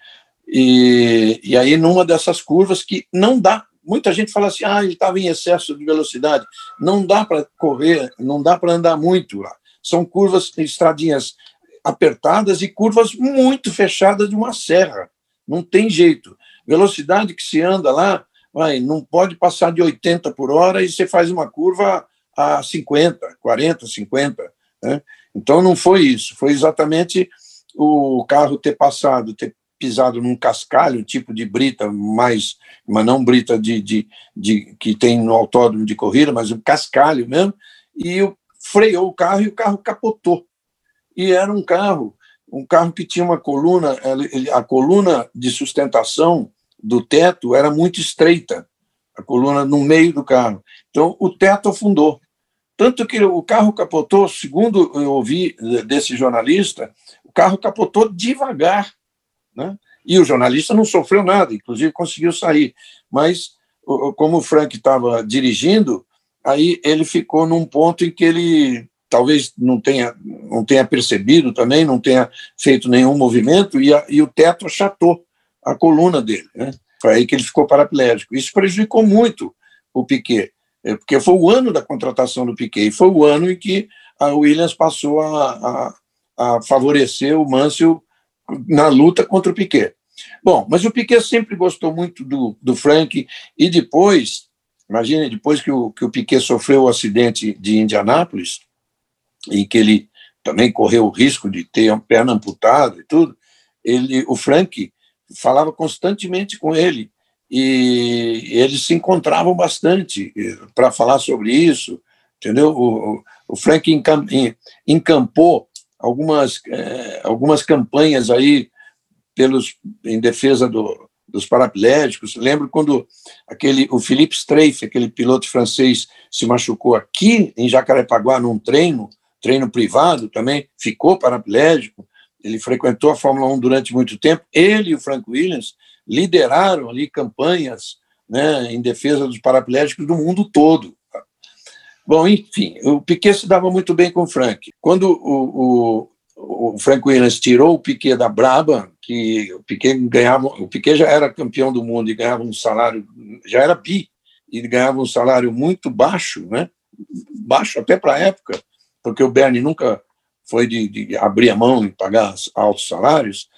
e, e aí numa dessas curvas que não dá, muita gente fala assim, ah, ele estava em excesso de velocidade, não dá para correr, não dá para andar muito lá, são curvas, estradinhas apertadas e curvas muito fechadas de uma serra, não tem jeito, velocidade que se anda lá, vai, não pode passar de 80 por hora e você faz uma curva a 50, 40, 50. Né? Então não foi isso, foi exatamente o carro ter passado, ter pisado num cascalho, tipo de brita mais, mas não brita de, de, de que tem no autódromo de corrida, mas um cascalho mesmo, e freou o carro e o carro capotou. E era um carro, um carro que tinha uma coluna, a coluna de sustentação do teto era muito estreita, a coluna no meio do carro. Então o teto afundou. Tanto que o carro capotou, segundo eu ouvi desse jornalista, o carro capotou devagar. Né? E o jornalista não sofreu nada, inclusive conseguiu sair. Mas, como o Frank estava dirigindo, aí ele ficou num ponto em que ele talvez não tenha, não tenha percebido também, não tenha feito nenhum movimento, e, a, e o teto achatou a coluna dele. Né? Foi aí que ele ficou paraplégico. Isso prejudicou muito o Piquet. É, porque foi o ano da contratação do Piquet, e foi o ano em que a Williams passou a, a, a favorecer o Mansell na luta contra o Piquet. Bom, mas o Piquet sempre gostou muito do, do Frank, e depois, imagine, depois que o, que o Piquet sofreu o acidente de Indianápolis, em que ele também correu o risco de ter a perna amputada e tudo, ele, o Frank falava constantemente com ele, e eles se encontravam bastante para falar sobre isso, entendeu? O, o Frank encampou algumas, eh, algumas campanhas aí pelos, em defesa do, dos paraplégicos. Lembro quando aquele, o Philippe Streiff, aquele piloto francês, se machucou aqui em Jacarepaguá num treino, treino privado também, ficou paraplégico. Ele frequentou a Fórmula 1 durante muito tempo. Ele e o Frank Williams lideraram ali campanhas né, em defesa dos paraplégicos do mundo todo. Bom, enfim, o Piquet se dava muito bem com o Frank. Quando o, o, o Frank Williams tirou o Piquet da Braba, que o Piquet ganhava, o Piquet já era campeão do mundo e ganhava um salário, já era bi, e ganhava um salário muito baixo, né? Baixo até para a época, porque o Bernie nunca foi de, de abrir a mão e pagar altos salários.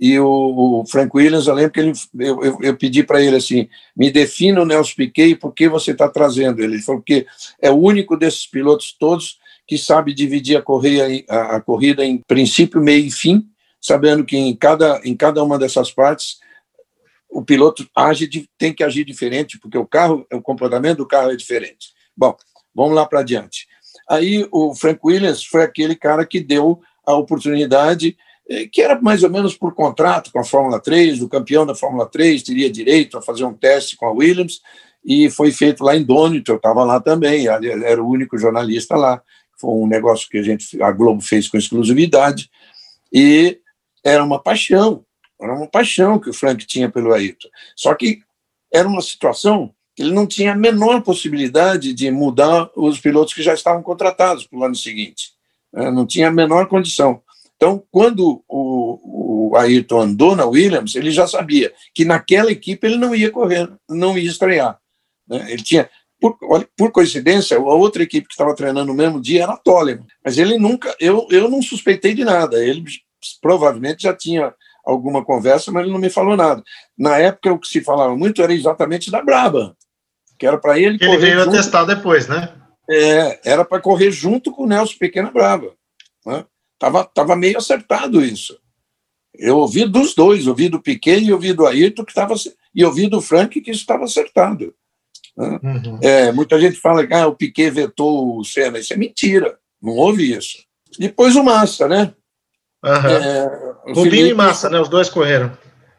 E o, o Frank Williams, eu lembro que ele, eu, eu, eu pedi para ele assim: me defina o Nelson Piquet e por que você está trazendo ele. Ele falou que é o único desses pilotos todos que sabe dividir a, correia, a, a corrida em princípio, meio e fim, sabendo que em cada, em cada uma dessas partes o piloto age, tem que agir diferente, porque o carro, o comportamento do carro é diferente. Bom, vamos lá para adiante. Aí o Frank Williams foi aquele cara que deu a oportunidade é, que era mais ou menos por contrato com a Fórmula 3, o campeão da Fórmula 3 teria direito a fazer um teste com a Williams, e foi feito lá em Donington, eu estava lá também, era o único jornalista lá, foi um negócio que a gente, a Globo fez com exclusividade, e era uma paixão, era uma paixão que o Frank tinha pelo Ayrton. Só que era uma situação ele não tinha a menor possibilidade de mudar os pilotos que já estavam contratados para o ano seguinte, né? não tinha a menor condição. Então, quando o, o Ayrton andou na Williams, ele já sabia que naquela equipe ele não ia correr, não ia estrear. Né? Ele tinha, por, por, coincidência, a outra equipe que estava treinando no mesmo dia era a Toleman, mas ele nunca, eu, eu não suspeitei de nada. Ele provavelmente já tinha alguma conversa, mas ele não me falou nada. Na época, o que se falava muito era exatamente da Braba, que era para ele. Ele veio junto, atestar depois, né? É, era para correr junto com o Nelson Pequena Braba. Né? Tava, tava meio acertado isso. Eu ouvi dos dois, ouvi do Piquet e ouvi do Ayrton, que estava e ouvi do Frank que isso estava acertado. Né? Uhum. É, muita gente fala que ah, o Piquet vetou o Senna. Isso é mentira, não houve isso. Depois o Massa, né? Uhum. É, Rubinho Felipe, e Massa, né? Os dois correram.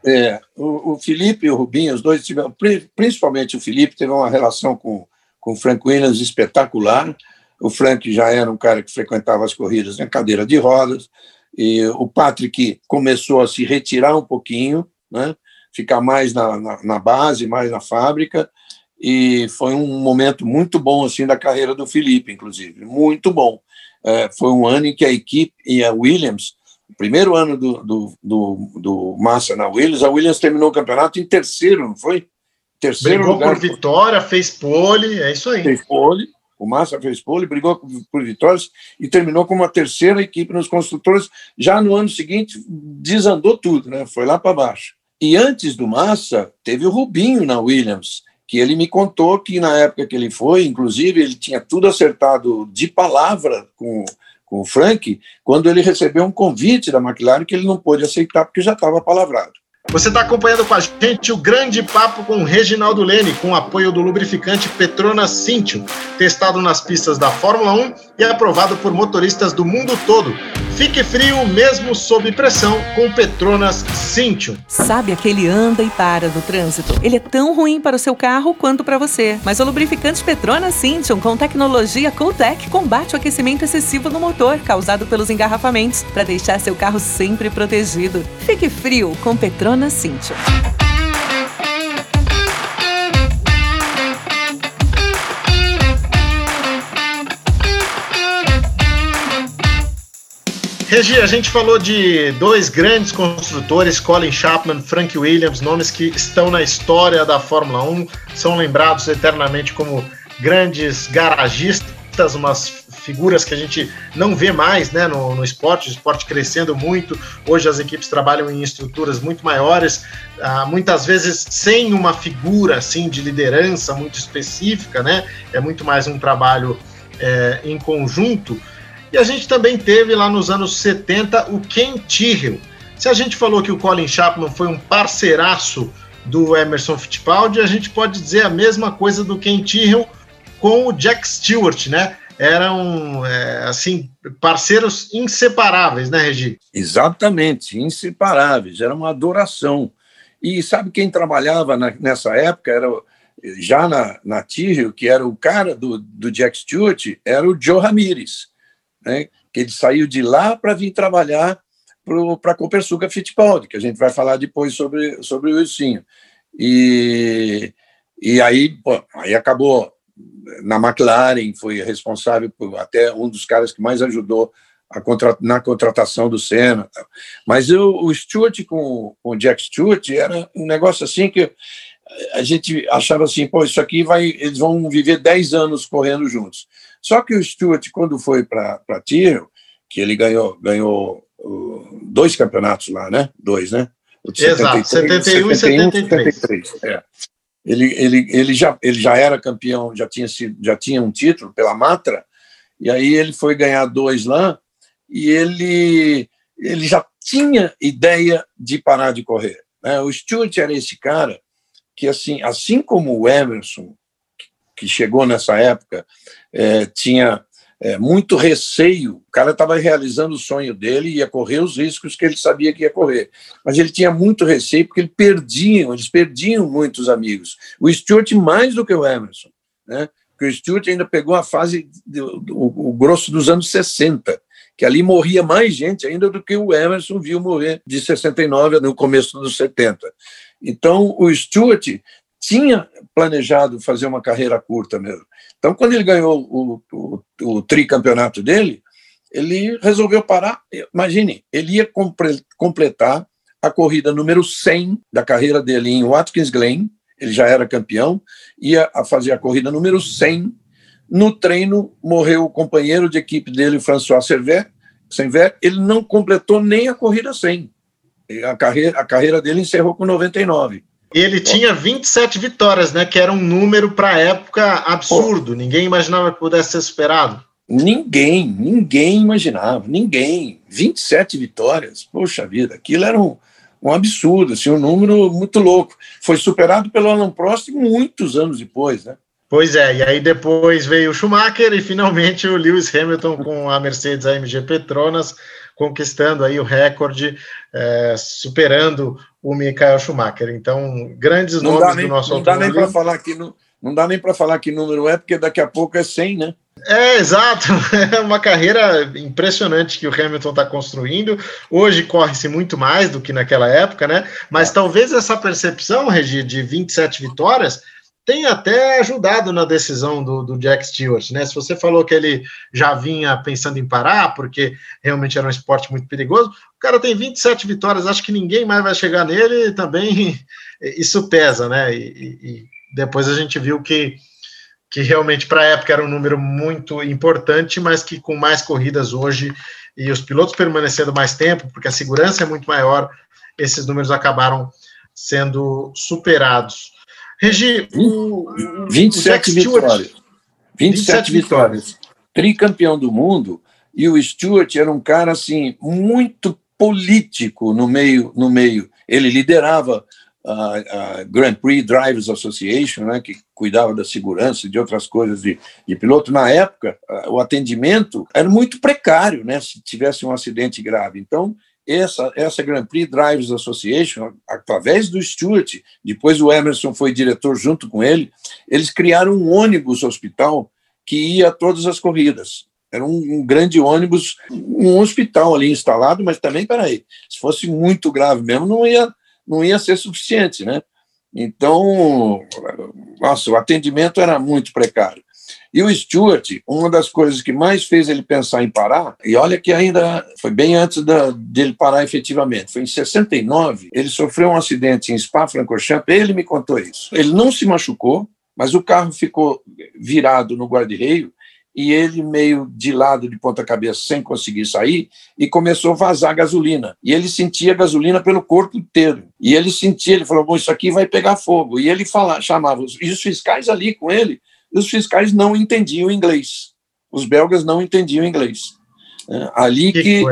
É, o, o Felipe e o Rubinho, os dois tiveram, principalmente o Felipe, teve uma relação com, com o Frank Williams espetacular. O Frank já era um cara que frequentava as corridas em cadeira de rodas, e o Patrick começou a se retirar um pouquinho, né? ficar mais na, na, na base, mais na fábrica, e foi um momento muito bom assim da carreira do Felipe, inclusive, muito bom. É, foi um ano em que a equipe e a Williams o primeiro ano do, do, do, do, Massa na Williams, a Williams terminou o campeonato em terceiro, não foi? Terceiro Brigou lugar. por vitória, fez pole, é isso aí. Fez pole, o Massa fez pole, brigou por vitórias e terminou como a terceira equipe nos construtores. Já no ano seguinte, desandou tudo, né? Foi lá para baixo. E antes do Massa, teve o Rubinho na Williams, que ele me contou que na época que ele foi, inclusive, ele tinha tudo acertado de palavra com com o Frank, quando ele recebeu um convite da McLaren que ele não pôde aceitar porque já estava palavrado. Você está acompanhando com a gente o grande papo com o Reginaldo Lene, com apoio do lubrificante Petronas Cintium, testado nas pistas da Fórmula 1 e aprovado por motoristas do mundo todo. Fique frio mesmo sob pressão com Petronas Cintium. Sabe aquele anda e para no trânsito? Ele é tão ruim para o seu carro quanto para você. Mas o lubrificante Petronas Cintium com tecnologia Cooltech combate o aquecimento excessivo no motor causado pelos engarrafamentos para deixar seu carro sempre protegido. Fique frio com Petronas Ana Regi, a gente falou de dois grandes construtores, Colin Chapman, Frank Williams, nomes que estão na história da Fórmula 1, são lembrados eternamente como grandes garagistas, umas figuras que a gente não vê mais né, no, no esporte, o esporte crescendo muito. Hoje as equipes trabalham em estruturas muito maiores, ah, muitas vezes sem uma figura assim de liderança muito específica, né? É muito mais um trabalho é, em conjunto. E a gente também teve lá nos anos 70 o Ken Tyrrell. Se a gente falou que o Colin Chapman foi um parceiraço do Emerson Fittipaldi, a gente pode dizer a mesma coisa do Ken Tyrrell com o Jack Stewart, né? eram, é, assim, parceiros inseparáveis, né, Regi? Exatamente, inseparáveis, era uma adoração. E sabe quem trabalhava na, nessa época? Era já na, na Tyrrell, que era o cara do, do Jack Stewart, era o Joe Ramirez, né? que ele saiu de lá para vir trabalhar para a Copersuca Fittipaldi, que a gente vai falar depois sobre, sobre o Wilsinho. E, e aí, aí acabou na McLaren, foi responsável por até um dos caras que mais ajudou contra, na contratação do Senna. Mas eu, o Stewart com, com o Jack Stewart era um negócio assim que a gente achava assim, pô, isso aqui vai, eles vão viver 10 anos correndo juntos. Só que o Stewart, quando foi para Tiro, que ele ganhou, ganhou dois campeonatos lá, né? Dois, né? Exato, 71, 71 e 73. 73 é ele, ele, ele, já, ele já era campeão, já tinha, sido, já tinha um título pela Matra, e aí ele foi ganhar dois lá, e ele, ele já tinha ideia de parar de correr. Né? O Stuart era esse cara que, assim, assim como o Emerson, que chegou nessa época, é, tinha é, muito receio. O cara estava realizando o sonho dele, ia correr os riscos que ele sabia que ia correr. Mas ele tinha muito receio porque ele perdiam, eles perdiam muitos amigos. O Stuart mais do que o Emerson, né? Porque o Stuart ainda pegou a fase, do, do, o grosso dos anos 60, que ali morria mais gente ainda do que o Emerson viu morrer de 69 no começo dos 70. Então, o Stuart tinha planejado fazer uma carreira curta mesmo. Então, quando ele ganhou o, o, o tricampeonato dele, ele resolveu parar. Imagine, ele ia completar a corrida número 100 da carreira dele em Watkins Glen, ele já era campeão, ia a fazer a corrida número 100. No treino, morreu o companheiro de equipe dele, François Servet, Senver, ele não completou nem a corrida 100. A carreira, a carreira dele encerrou com 99. Ele tinha 27 vitórias, né? Que era um número para a época absurdo. Pô. Ninguém imaginava que pudesse ser superado. Ninguém, ninguém imaginava, ninguém. 27 vitórias, poxa vida, aquilo era um, um absurdo, assim, um número muito louco. Foi superado pelo Alan Prost muitos anos depois, né? Pois é, e aí depois veio o Schumacher e finalmente o Lewis Hamilton com a Mercedes AMG Petronas conquistando aí o recorde, é, superando o Michael Schumacher. Então, grandes não nomes nem, do nosso Não dá nem para falar que não, não dá nem para falar que número é, porque daqui a pouco é 100, né? É, exato. É uma carreira impressionante que o Hamilton está construindo. Hoje corre-se muito mais do que naquela época, né? Mas é. talvez essa percepção, Regi, de 27 vitórias tem até ajudado na decisão do, do, Jack Stewart, né? Se você falou que ele já vinha pensando em parar, porque realmente era um esporte muito perigoso, o cara tem 27 vitórias, acho que ninguém mais vai chegar nele, também isso pesa, né? E, e depois a gente viu que, que realmente para a época era um número muito importante, mas que com mais corridas hoje e os pilotos permanecendo mais tempo, porque a segurança é muito maior, esses números acabaram sendo superados. Regi, o, 27 o vitórias. 27, 27 vitórias. Tricampeão do mundo. E o Stewart era um cara assim muito político no meio, no meio. Ele liderava a, a Grand Prix Drivers Association, né, que cuidava da segurança e de outras coisas de, de piloto. Na época, o atendimento era muito precário, né, se tivesse um acidente grave. Então, essa, essa Grand Prix Drivers Association, através do Stewart, depois o Emerson foi diretor junto com ele, eles criaram um ônibus hospital que ia a todas as corridas. Era um, um grande ônibus, um hospital ali instalado, mas também, peraí, se fosse muito grave mesmo, não ia, não ia ser suficiente, né? Então, nossa, o atendimento era muito precário. E o Stuart, uma das coisas que mais fez ele pensar em parar, e olha que ainda foi bem antes da, dele parar efetivamente, foi em 69, ele sofreu um acidente em Spa-Francorchamps, ele me contou isso. Ele não se machucou, mas o carro ficou virado no guarda-reio e ele meio de lado de ponta cabeça sem conseguir sair e começou a vazar gasolina. E ele sentia gasolina pelo corpo inteiro. E ele sentia ele falou bom isso aqui vai pegar fogo. E ele fala, chamava e os fiscais ali com ele e os fiscais não entendiam inglês. Os belgas não entendiam inglês. É, ali que. que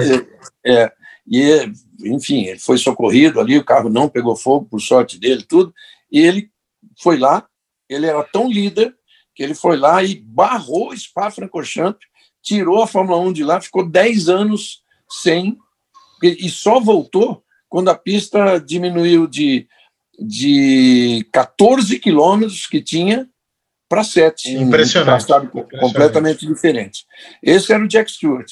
é, é, e, enfim, ele foi socorrido ali, o carro não pegou fogo, por sorte dele, tudo. E ele foi lá, ele era tão líder que ele foi lá e barrou Spa-Francorchamps, tirou a Fórmula 1 de lá, ficou 10 anos sem, e só voltou quando a pista diminuiu de, de 14 quilômetros que tinha para sete. Impressionante. Um Impressionante. completamente diferente. Esse era o Jack Stewart,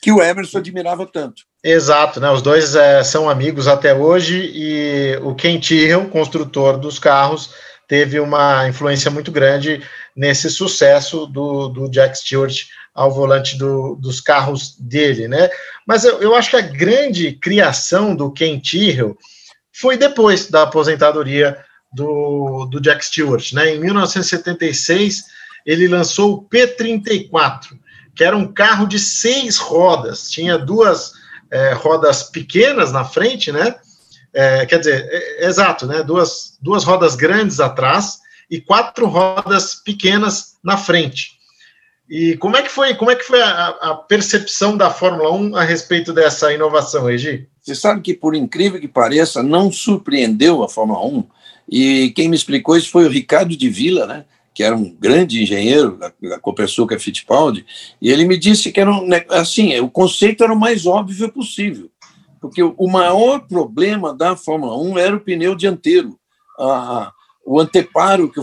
que o Emerson admirava tanto. Exato, né? Os dois é, são amigos até hoje e o Ken Tyrrell, construtor dos carros, teve uma influência muito grande nesse sucesso do, do Jack Stewart ao volante do, dos carros dele, né? Mas eu, eu, acho que a grande criação do Ken Tyrrell foi depois da aposentadoria do, do Jack Stewart. Né? Em 1976, ele lançou o P-34, que era um carro de seis rodas, tinha duas é, rodas pequenas na frente, né? É, quer dizer, é, é, exato, né? Duas, duas rodas grandes atrás e quatro rodas pequenas na frente. E como é que foi, como é que foi a, a percepção da Fórmula 1 a respeito dessa inovação, Regi? Você sabe que, por incrível que pareça, não surpreendeu a Fórmula 1 e quem me explicou isso foi o Ricardo de Vila, né? que era um grande engenheiro da, da Copersuca Fittipaldi, e ele me disse que era um, assim, o conceito era o mais óbvio possível, porque o, maior problema da Fórmula 1 era o pneu dianteiro, a, o anteparo, que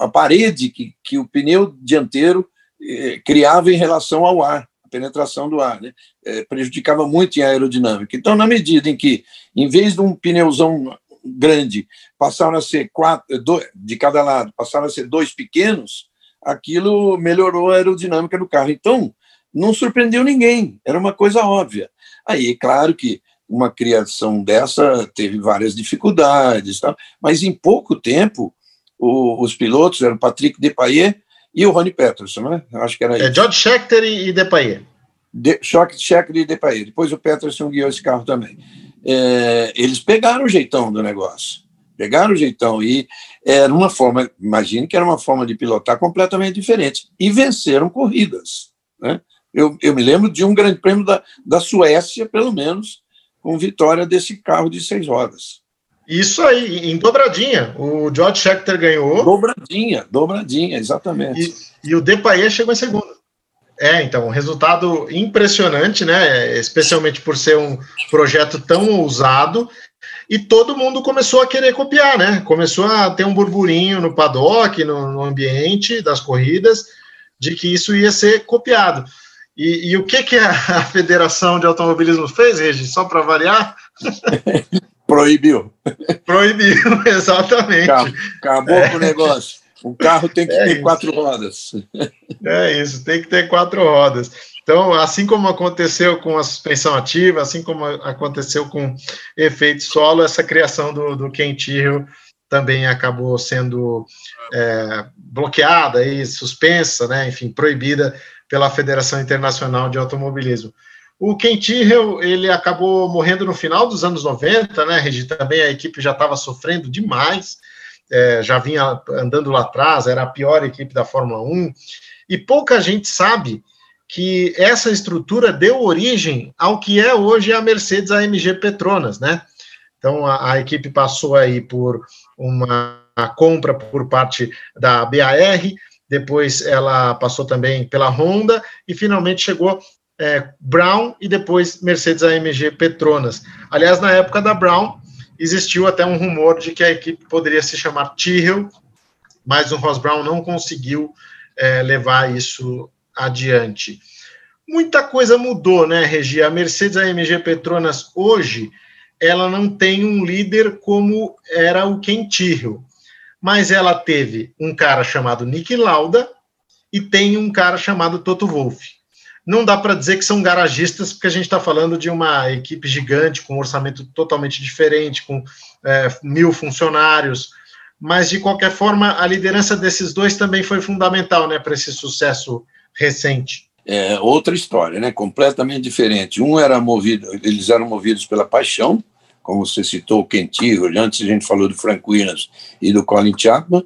a parede que, que o pneu dianteiro eh, criava em relação ao ar, a penetração do ar, né? Eh, prejudicava muito em aerodinâmica. Então, na medida em que, em vez de um pneuzão grande passaram a ser quatro, dois, de cada lado, passaram a ser dois pequenos, aquilo melhorou a aerodinâmica do carro. Então, não surpreendeu ninguém, era uma coisa óbvia. Aí, claro que uma criação dessa teve várias dificuldades, tá? mas em pouco tempo, o, os pilotos eram Patrick Depailler e o Ronnie Peterson, né? Acho que era é. George Scheckter e Depailler. De, Scheckter e Depailler. Depois o Peterson guiou esse carro também é, eles pegaram o jeitão do negócio. Pegaram o jeitão e era uma forma, imagine que era uma forma de pilotar completamente diferente. E venceram corridas. Né? Eu, eu me lembro de um grande prêmio da, da Suécia, pelo menos, com vitória desse carro de seis rodas. Isso aí, em dobradinha. O George Scheckter ganhou. Dobradinha, dobradinha, exatamente. E, e o Depailler chegou em segundo. É, então, um resultado impressionante, né? Especialmente por ser um projeto tão ousado. E todo mundo começou a querer copiar, né? Começou a ter um burburinho no paddock, no, no ambiente das corridas, de que isso ia ser copiado. E, e o que, que a, a, Federação de Automobilismo fez, Regi? Só para variar? Proibiu. Proibiu, exatamente. Acabou, acabou é. com o negócio. Um carro tem que é ter isso. quatro rodas. É isso, tem que ter quatro rodas. Então, assim como aconteceu com a suspensão ativa, assim como aconteceu com efeito solo, essa criação do, do Kentirro também acabou sendo é, bloqueada e suspensa, né, enfim, proibida pela Federação Internacional de Automobilismo. O Tyrrell, ele acabou morrendo no final dos anos 90, né, Regi? Também a equipe já estava sofrendo demais, é, já vinha andando lá atrás, era a pior equipe da Fórmula 1, e pouca gente sabe que essa estrutura deu origem ao que é hoje a Mercedes AMG Petronas, né? Então a, a equipe passou aí por uma compra por parte da BAR, depois ela passou também pela Honda e finalmente chegou é, Brown e depois Mercedes AMG Petronas. Aliás, na época da Brown existiu até um rumor de que a equipe poderia se chamar Tyrrell, mas o Ross Brown não conseguiu é, levar isso adiante. Muita coisa mudou, né, Regi? A Mercedes AMG Petronas hoje, ela não tem um líder como era o Ken Tyrrell, mas ela teve um cara chamado Nick Lauda e tem um cara chamado Toto Wolff. Não dá para dizer que são garagistas, porque a gente está falando de uma equipe gigante, com um orçamento totalmente diferente, com é, mil funcionários, mas de qualquer forma, a liderança desses dois também foi fundamental né, para esse sucesso recente. É outra história, né? Completamente diferente. Um era movido, eles eram movidos pela paixão, como você citou o Kenty, antes a gente falou do Frank Williams e do Colin Chapman.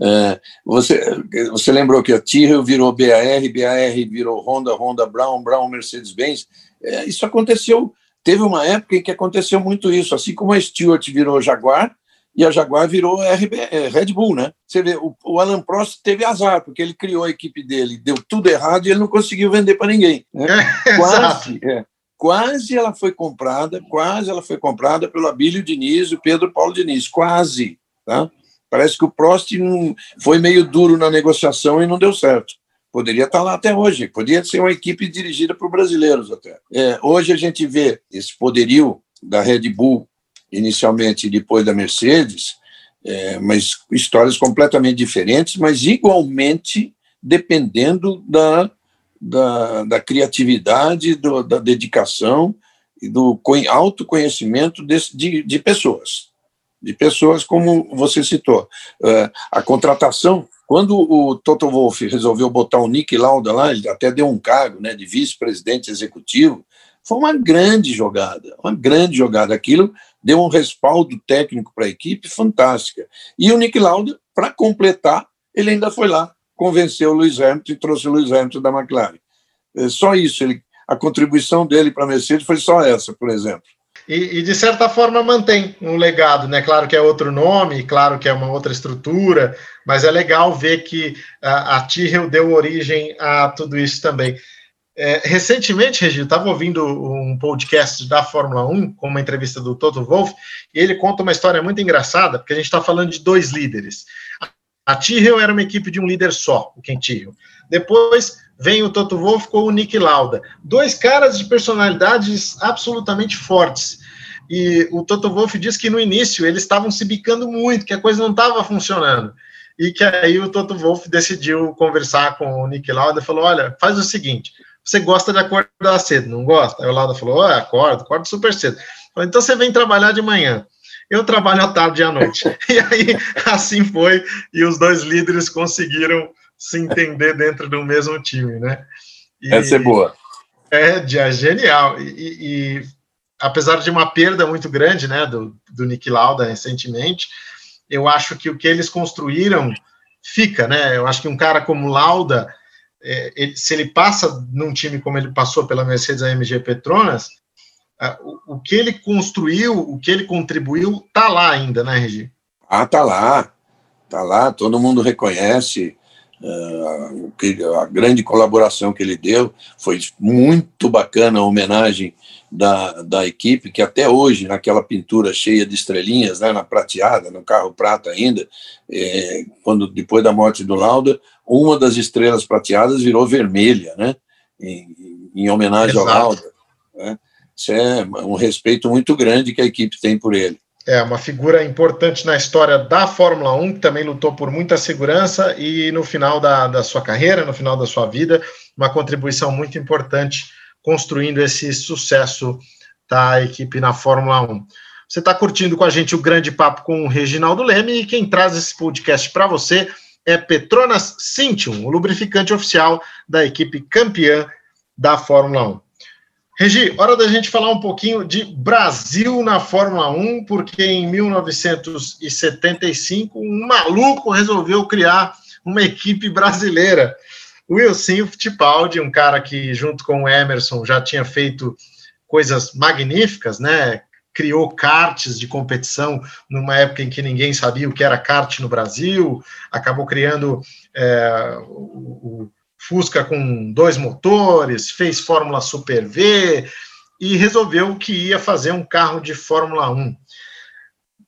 É, você, você lembrou que a Tyrrell virou BAR, BAR virou Honda, Honda Brown, Brown Mercedes-Benz. É, isso aconteceu, teve uma época em que aconteceu muito isso, assim como a Stewart virou Jaguar, e a Jaguar virou RB, é, Red Bull, né? Você vê, o, o, Alan Prost teve azar, porque ele criou a equipe dele, deu tudo errado e ele não conseguiu vender para ninguém. Né? É, quase, quase ela foi comprada, quase ela foi comprada pelo Abílio Diniz e o Pedro Paulo Diniz, quase, tá? Parece que o Prost foi meio duro na negociação e não deu certo. Poderia estar lá até hoje, poderia ser uma equipe dirigida por brasileiros até. É, hoje a gente vê esse poderio da Red Bull inicialmente e depois da Mercedes, é, mas histórias completamente diferentes, mas igualmente dependendo da, da, da criatividade, do, da dedicação e do autoconhecimento de, de, de pessoas. De pessoas como você citou. É, a contratação, quando o Toto Wolff resolveu botar o Nick Lauda lá, ele até deu um cargo né, de vice-presidente executivo, foi uma grande jogada, uma grande jogada. Aquilo deu um respaldo técnico para a equipe fantástica. E o Nick Lauda, para completar, ele ainda foi lá, convenceu o Luiz Hamilton e trouxe o Luiz Hamilton da McLaren. É só isso, ele, a contribuição dele para a Mercedes foi só essa, por exemplo. E, e, de certa forma mantém um legado, né? Claro que é outro nome, claro que é uma outra estrutura, mas é legal ver que a, a Tyrrell deu origem a tudo isso também. É, recentemente, Regi, estava ouvindo um podcast da Fórmula 1, com uma entrevista do Toto Wolff, e ele conta uma história muito engraçada, porque a gente está falando de dois líderes. A Tyrrell era uma equipe de um líder só, o Ken Tyrrell. Depois vem o Toto Wolff com o Nick Lauda. Dois caras de personalidades absolutamente fortes. E o Toto Wolff diz que no início eles estavam se bicando muito, que a coisa não estava funcionando. E que aí o Toto Wolff decidiu conversar com o Nick Lauda e falou: olha, faz o seguinte você gosta de acordar cedo, não gosta? Aí o Lauda falou, oh, acordo, acordo super cedo. Então você vem trabalhar de manhã. Eu trabalho à tarde e à noite. e aí, assim foi, e os dois líderes conseguiram se entender dentro do mesmo time, né? E, Essa é boa. É, é genial. E, e, apesar de uma perda muito grande, né, do, do Nick Lauda recentemente, eu acho que o que eles construíram fica, né? Eu acho que um cara como Lauda é, ele, se ele passa num time como ele passou pela Mercedes AMG Petronas, é, o, o, que ele construiu, o que ele contribuiu, tá lá ainda, né, Regi? Ah, tá lá, tá lá, todo mundo reconhece a grande colaboração que ele deu, foi muito bacana a homenagem da, da equipe, que até hoje, naquela pintura cheia de estrelinhas, né, na prateada, no carro prata ainda, é, quando depois da morte do Lauda, uma das estrelas prateadas virou vermelha, né, em, em homenagem Exato. ao Lauda. Né? Isso é um respeito muito grande que a equipe tem por ele. É, uma figura importante na história da Fórmula 1, que também lutou por muita segurança e no final da, da sua carreira, no final da sua vida, uma contribuição muito importante construindo esse sucesso da equipe na Fórmula 1. Você está curtindo com a gente o grande papo com o Reginaldo Leme e quem traz esse podcast para você é Petronas Cintium, o lubrificante oficial da equipe campeã da Fórmula 1. Regi, hora da gente falar um pouquinho de Brasil na Fórmula 1, porque em 1975 um maluco resolveu criar uma equipe brasileira. O Wilson Fittipaldi, um cara que junto com o Emerson já tinha feito coisas magníficas, né? Criou karts de competição numa época em que ninguém sabia o que era kart no Brasil, acabou criando é, o, Fusca com dois motores, fez Fórmula Super V e resolveu que ia fazer um carro de Fórmula 1.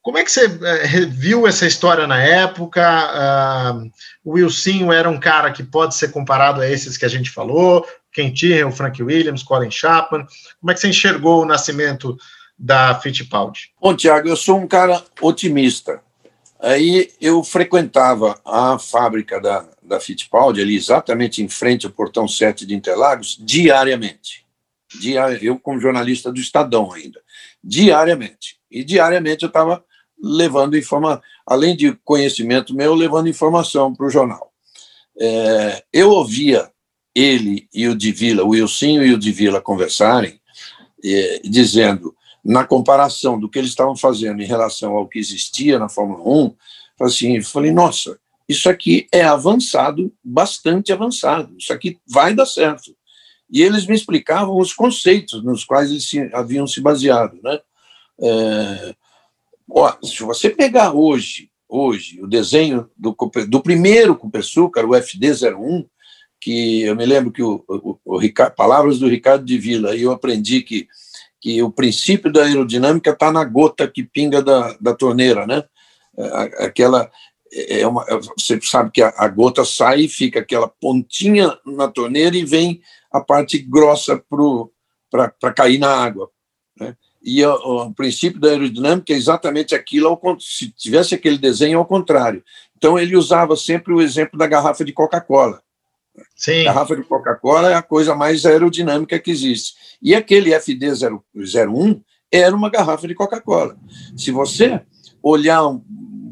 Como é que você é, viu essa história na época? Uh, o Wilson era um cara que pode ser comparado a esses que a gente falou, Ken Tyrrell, Frank Williams, Colin Chapman. Como é que você enxergou o nascimento da Fittipaldi? Bom, Tiago, eu sou um cara otimista. Aí eu frequentava a fábrica da, da Fittipaldi, ali exatamente em frente ao portão 7 de Interlagos, diariamente. Diari eu, como jornalista do Estadão ainda, diariamente. E diariamente eu estava levando informação, além de conhecimento meu, levando informação para o jornal. É, eu ouvia ele e o de Vila, o Wilson e o de Vila conversarem, é, dizendo, na comparação do que eles estavam fazendo em relação ao que existia na Fórmula 1, assim, eu falei, nossa, isso aqui é avançado, bastante avançado, isso aqui vai dar certo. E eles me explicavam os conceitos nos quais eles se, haviam se baseado. Né? É, ó, se você pegar hoje, hoje o desenho do, do primeiro Copersucar, o FD01, que eu me lembro que o, o, o Ricardo, palavras do Ricardo de Vila, e eu aprendi que, que o princípio da aerodinâmica está na gota que pinga da, da torneira, né? É, aquela é, é uma, é, você sabe que a, a, gota sai e fica aquela pontinha na torneira e vem a parte grossa para cair na água. Né? E o, o, princípio da aerodinâmica é exatamente aquilo, ao, se tivesse aquele desenho, ao contrário. Então, ele usava sempre o exemplo da garrafa de Coca-Cola. Sim. A garrafa de Coca-Cola é a coisa mais aerodinâmica que existe. E aquele FD01 era uma garrafa de Coca-Cola. Se você olhar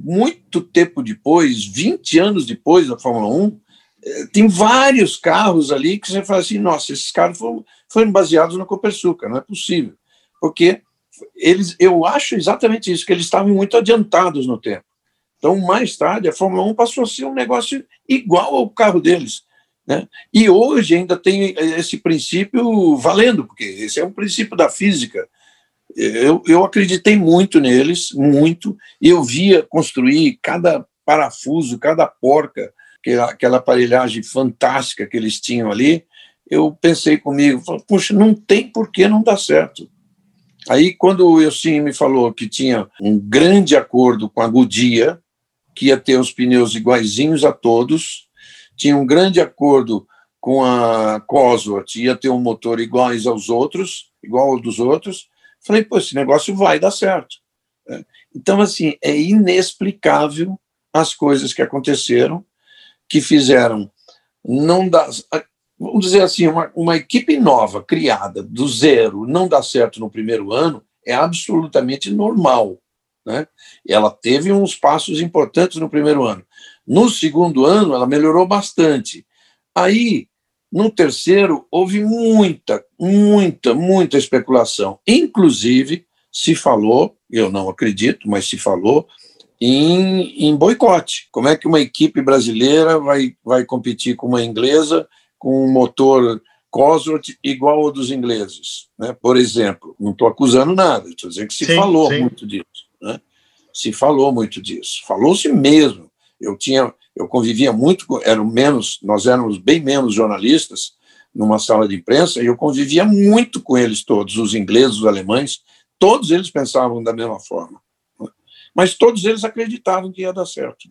muito tempo depois, 20 anos depois da Fórmula 1, eh, tem vários carros ali que você fala assim, nossa, esses carros foram, foram baseados no Copersucar, não é possível. Porque eles, eu acho exatamente isso, que eles estavam muito adiantados no tempo. Então, mais tarde, a Fórmula 1 passou a ser um negócio igual ao carro deles. Né? E hoje ainda tem esse princípio valendo, porque esse é um princípio da física eu, eu acreditei muito neles, muito, e eu via construir cada parafuso, cada porca, aquela, aquela aparelhagem fantástica que eles tinham ali, eu pensei comigo, puxa, não tem por que não dar certo. Aí, quando o Elcim me falou que tinha um grande acordo com a Goodyear, que ia ter os pneus iguaizinhos a todos, tinha um grande acordo com a Cosworth, ia ter um motor iguais aos outros, igual ao dos outros, Falei, pô, esse negócio vai dar certo. É. Então, assim, é inexplicável as coisas que aconteceram, que fizeram não dar. Vamos dizer assim, uma, uma equipe nova, criada do zero, não dar certo no primeiro ano, é absolutamente normal. Né? Ela teve uns passos importantes no primeiro ano. No segundo ano, ela melhorou bastante. Aí no terceiro, houve muita, muita, muita especulação. Inclusive, se falou, eu não acredito, mas se falou, em, em boicote. Como é que uma equipe brasileira vai, vai competir com uma inglesa com um motor Cosworth igual ao dos ingleses? Né? Por exemplo, não estou acusando nada, estou dizendo que se sim, falou sim. muito disso. Né? Se falou muito disso. Falou-se mesmo. Eu tinha eu convivia muito, eram menos, nós éramos bem menos jornalistas numa sala de imprensa, e eu convivia muito com eles todos, os ingleses, os alemães, todos eles pensavam da mesma forma. Mas todos eles acreditavam que ia dar certo.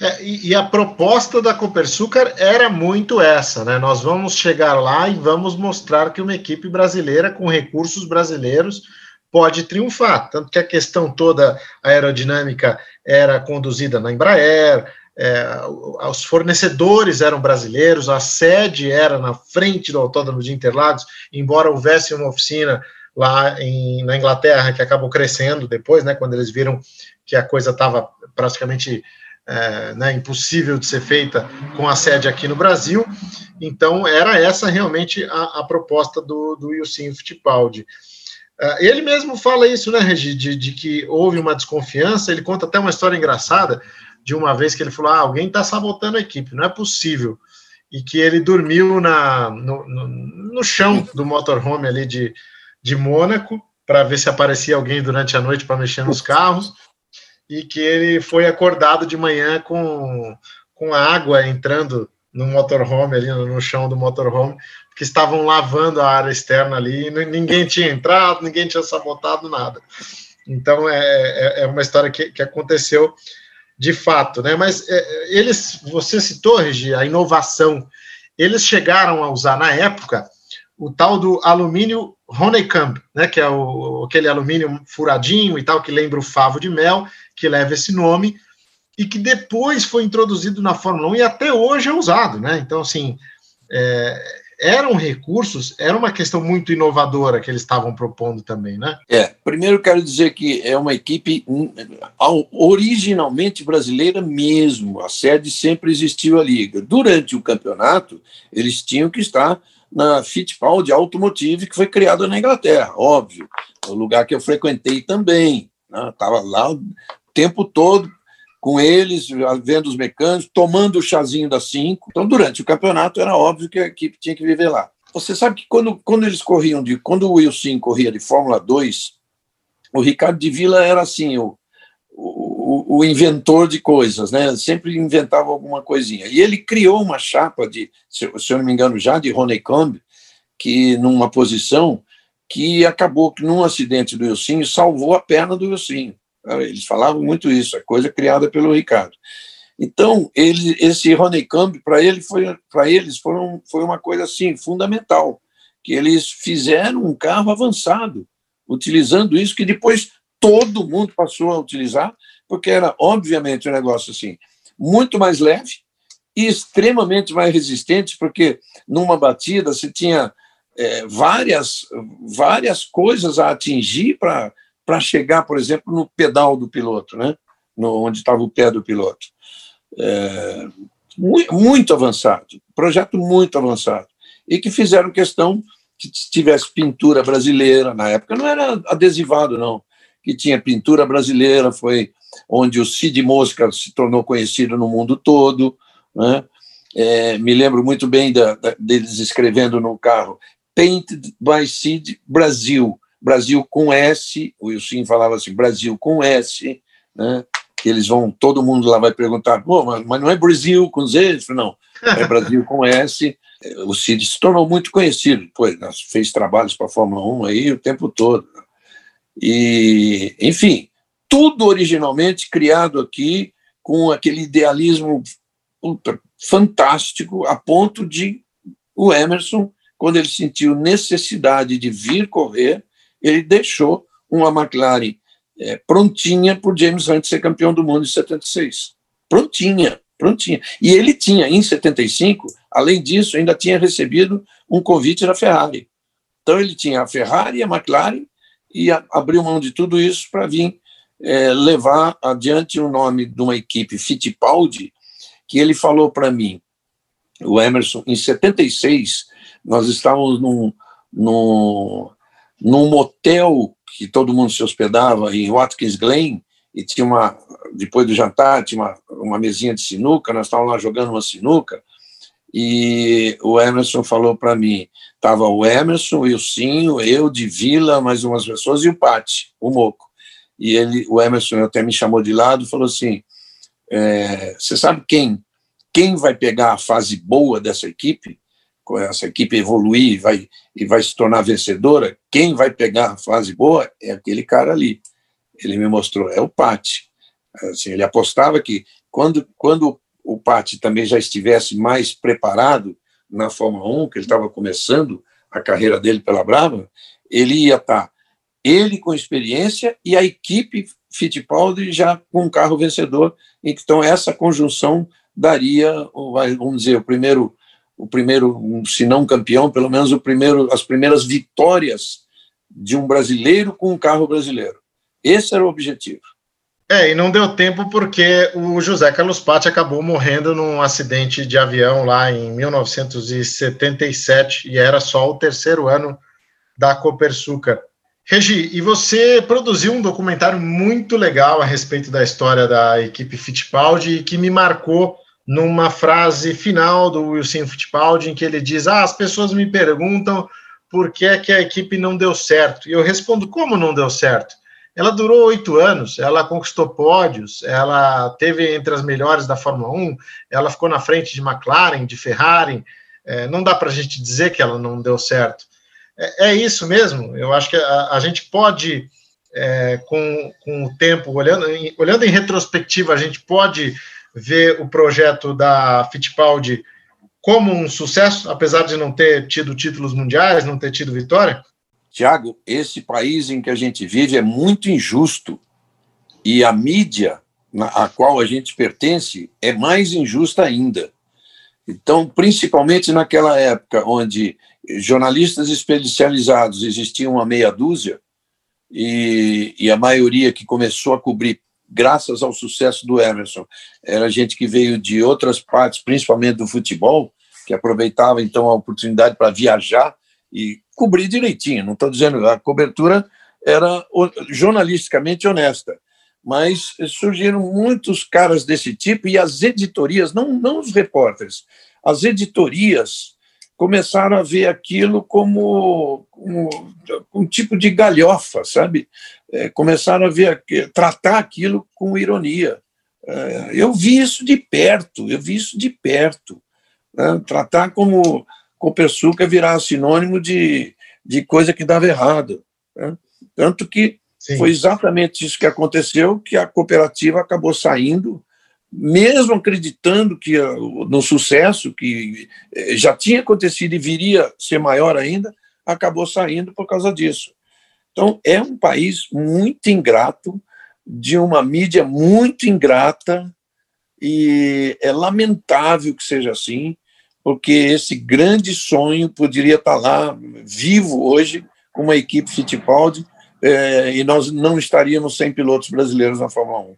É, e, e, a proposta da Copersucar era muito essa, né? Nós vamos chegar lá e vamos mostrar que uma equipe brasileira com recursos brasileiros pode triunfar. Tanto que a questão toda aerodinâmica era conduzida na Embraer, é, os fornecedores eram brasileiros, a sede era na frente do Autódromo de Interlagos, embora houvesse uma oficina lá em, na Inglaterra que acabou crescendo depois, né, quando eles viram que a coisa estava praticamente é, né, impossível de ser feita com a sede aqui no Brasil. Então, era essa realmente a, a proposta do, do Yusin Fittipaldi. Uh, ele mesmo fala isso, né, Regi, de, de, que houve uma desconfiança. Ele conta até uma história engraçada de uma vez que ele falou: ah, alguém está sabotando a equipe, não é possível. E que ele dormiu na, no, no, no chão do motorhome ali de, de Mônaco para ver se aparecia alguém durante a noite para mexer nos carros e que ele foi acordado de manhã com, com água entrando no motorhome ali no, chão do motorhome que estavam lavando a área externa ali e ninguém tinha entrado, ninguém tinha sabotado nada. Então é, é, é uma história que, que aconteceu de fato, né? Mas é, eles, você citou, Regi, a inovação. Eles chegaram a usar na época o tal do alumínio Honeycomb, né? Que é o, aquele alumínio furadinho e tal que lembra o favo de mel, que leva esse nome e que depois foi introduzido na Fórmula 1 e até hoje é usado, né? Então, assim, é, eram recursos, era uma questão muito inovadora que eles estavam propondo também, né? É, primeiro quero dizer que é uma equipe hum, originalmente brasileira mesmo, a sede sempre existiu ali. Durante o campeonato, eles tinham que estar na Fittipaldi Automotive, que foi criada na Inglaterra, óbvio, o lugar que eu frequentei também, estava né? lá o tempo todo com eles, vendo os mecânicos, tomando o chazinho das cinco. Então, durante o campeonato, era óbvio que a equipe tinha que viver lá. Você sabe que quando, quando eles corriam de. Quando o Wilson corria de Fórmula 2, o Ricardo de Vila era assim, o, o, o, inventor de coisas, né? Sempre inventava alguma coisinha. E ele criou uma chapa de, se, se eu não me engano, já de Honeycomb, que numa posição que acabou que num acidente do Wilson salvou a perna do Wilson. Eles falavam muito isso, a coisa criada pelo Ricardo. Então, ele, esse Honeycomb, para ele foi, para eles, foi, foi uma coisa assim fundamental, que eles fizeram um carro avançado, utilizando isso que depois todo mundo passou a utilizar, porque era, obviamente, um negócio assim, muito mais leve e extremamente mais resistente, porque numa batida você tinha é, várias, várias coisas a atingir para para chegar, por exemplo, no pedal do piloto, né? No, onde estava o pé do piloto. É, muito, muito avançado, projeto muito avançado. E que fizeram questão que tivesse pintura brasileira, na época não era adesivado, não, que tinha pintura brasileira, foi onde o Cid Mosca se tornou conhecido no mundo todo. Né? É, me lembro muito bem da, da, deles escrevendo no carro Painted by Cid Brasil, Brasil com S, o Wilson falava assim, Brasil com S, né? que eles vão, todo mundo lá vai perguntar, Pô, mas, mas não é Brasil com Z? Não, é Brasil com S. O Cid se tornou muito conhecido, depois fez trabalhos para a Fórmula 1 aí o tempo todo. E, enfim, tudo originalmente criado aqui com aquele idealismo fantástico, a ponto de o Emerson, quando ele sentiu necessidade de vir correr, ele deixou uma McLaren é, prontinha para o James Hunt ser campeão do mundo em 76. Prontinha, prontinha. E ele tinha, em 75, além disso, ainda tinha recebido um convite da Ferrari. Então ele tinha a Ferrari e a McLaren e a, abriu mão de tudo isso para vir é, levar adiante o nome de uma equipe Fittipaldi, que ele falou para mim, o Emerson, em 76, nós estávamos num, num, num motel que todo mundo se hospedava em Watkins Glen, e tinha uma, depois do jantar, tinha uma, uma mesinha de sinuca, nós estávamos lá jogando uma sinuca, e o Emerson falou para mim, estava o Emerson, o Ilcinho, eu, de Vila, mais umas pessoas, e o Pati, o Moco. E ele, o Emerson até me chamou de lado e falou assim, é, você sabe quem, quem vai pegar a fase boa dessa equipe? Essa equipe evoluir e vai, e vai se tornar vencedora, quem vai pegar a fase boa é aquele cara ali. Ele me mostrou, é o Pati. Assim, ele apostava que quando, quando o Pati também já estivesse mais preparado na Fórmula 1, que ele estava começando a carreira dele pela Brava, ele ia estar ele com experiência e a equipe Fittipaldi já com um carro vencedor. Então, essa conjunção daria, vamos dizer, o primeiro, o primeiro, se não campeão, pelo menos o primeiro, as primeiras vitórias de um brasileiro com um carro brasileiro. Esse era o objetivo. É, e não deu tempo porque o José Carlos Patti acabou morrendo num acidente de avião lá em 1977 e era só o terceiro ano da Copersucar. Regi, e você produziu um documentário muito legal a respeito da história da equipe Fittipaldi que me marcou numa frase final do Wilson Fittipaldi em que ele diz: "Ah, as pessoas me perguntam por que é que a equipe não deu certo". E eu respondo: "Como não deu certo?" Ela durou oito anos, ela conquistou pódios, ela teve entre as melhores da Fórmula 1, ela ficou na frente de McLaren, de Ferrari. É, não dá para a gente dizer que ela não deu certo. É, é isso mesmo. Eu acho que a, a gente pode, é, com, com o tempo, olhando em, olhando em retrospectiva, a gente pode ver o projeto da Fittipaldi como um sucesso, apesar de não ter tido títulos mundiais, não ter tido vitória? Tiago, esse país em que a gente vive é muito injusto e a mídia a qual a gente pertence é mais injusta ainda. Então, principalmente naquela época onde jornalistas especializados existiam uma meia dúzia e, e, a maioria que começou a cobrir, graças ao sucesso do Emerson, era gente que veio de outras partes, principalmente do futebol, que aproveitava então a oportunidade para viajar e cobrir direitinho. Não estou dizendo a cobertura era jornalisticamente honesta, mas surgiram muitos caras desse tipo e as editorias, não, não os repórteres, as editorias começaram a ver aquilo como, como um tipo de galhofa, sabe? É, começaram a ver tratar aquilo com ironia. É, eu vi isso de perto, eu vi isso de perto. Né? Tratar como Copersuca virar sinônimo de, de coisa que dava errado. Né? Tanto que Sim. foi exatamente isso que aconteceu, que a cooperativa acabou saindo, mesmo acreditando que no sucesso que eh, já tinha acontecido e viria ser maior ainda, acabou saindo por causa disso. Então, é um país muito ingrato, de uma mídia muito ingrata, e é lamentável que seja assim porque esse grande sonho poderia estar lá vivo hoje com uma equipe Fittipaldi é, e nós não estaríamos sem pilotos brasileiros na Fórmula 1.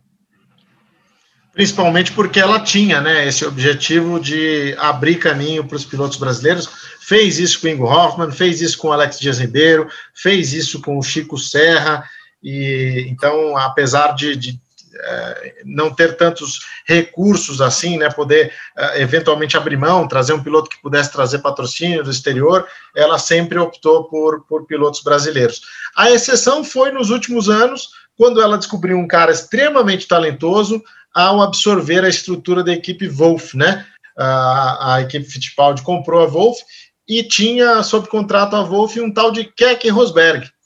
Principalmente porque ela tinha né, esse objetivo de abrir caminho para os pilotos brasileiros. Fez isso com o Ingo Hoffman, fez isso com o Alex Dias Ribeiro, fez isso com o Chico Serra. E então, apesar de, de é, não ter tantos recursos assim, né, poder é, eventualmente abrir mão, trazer um piloto que pudesse trazer patrocínio do exterior, ela sempre optou por, por pilotos brasileiros. A exceção foi nos últimos anos, quando ela descobriu um cara extremamente talentoso ao absorver a estrutura da equipe Wolf, né? A, a equipe Fittipaldi comprou a Wolf e tinha sob contrato a Wolf um tal de Keck Rosberg.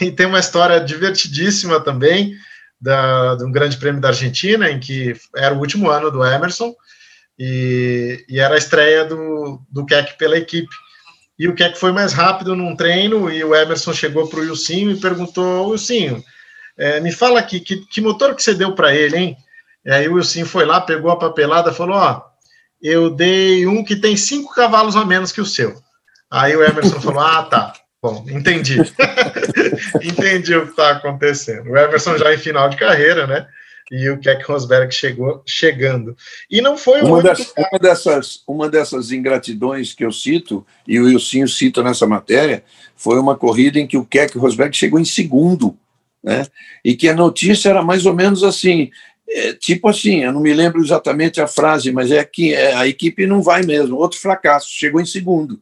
E tem uma história divertidíssima também, da, de um grande prêmio da Argentina, em que era o último ano do Emerson, e, e era a estreia do, do Keck pela equipe. E o Keck foi mais rápido num treino, e o Emerson chegou para o Wilsinho e perguntou, Wilsinho, é, me fala aqui, que, que motor que você deu para ele, hein? E aí o Wilsinho foi lá, pegou a papelada, falou, ó, eu dei um que tem cinco cavalos a menos que o seu. Aí o Emerson falou, ah, tá. Bom, entendi. entendi o que está acontecendo. O Everson já em final de carreira, né? E o Keck Rosberg chegou chegando. E não foi uma, das, uma, dessas, uma dessas ingratidões que eu cito, e o Wilsinho cita nessa matéria, foi uma corrida em que o Keck Rosberg chegou em segundo. Né? E que a notícia era mais ou menos assim: é, tipo assim, eu não me lembro exatamente a frase, mas é que é, a equipe não vai mesmo, outro fracasso, chegou em segundo.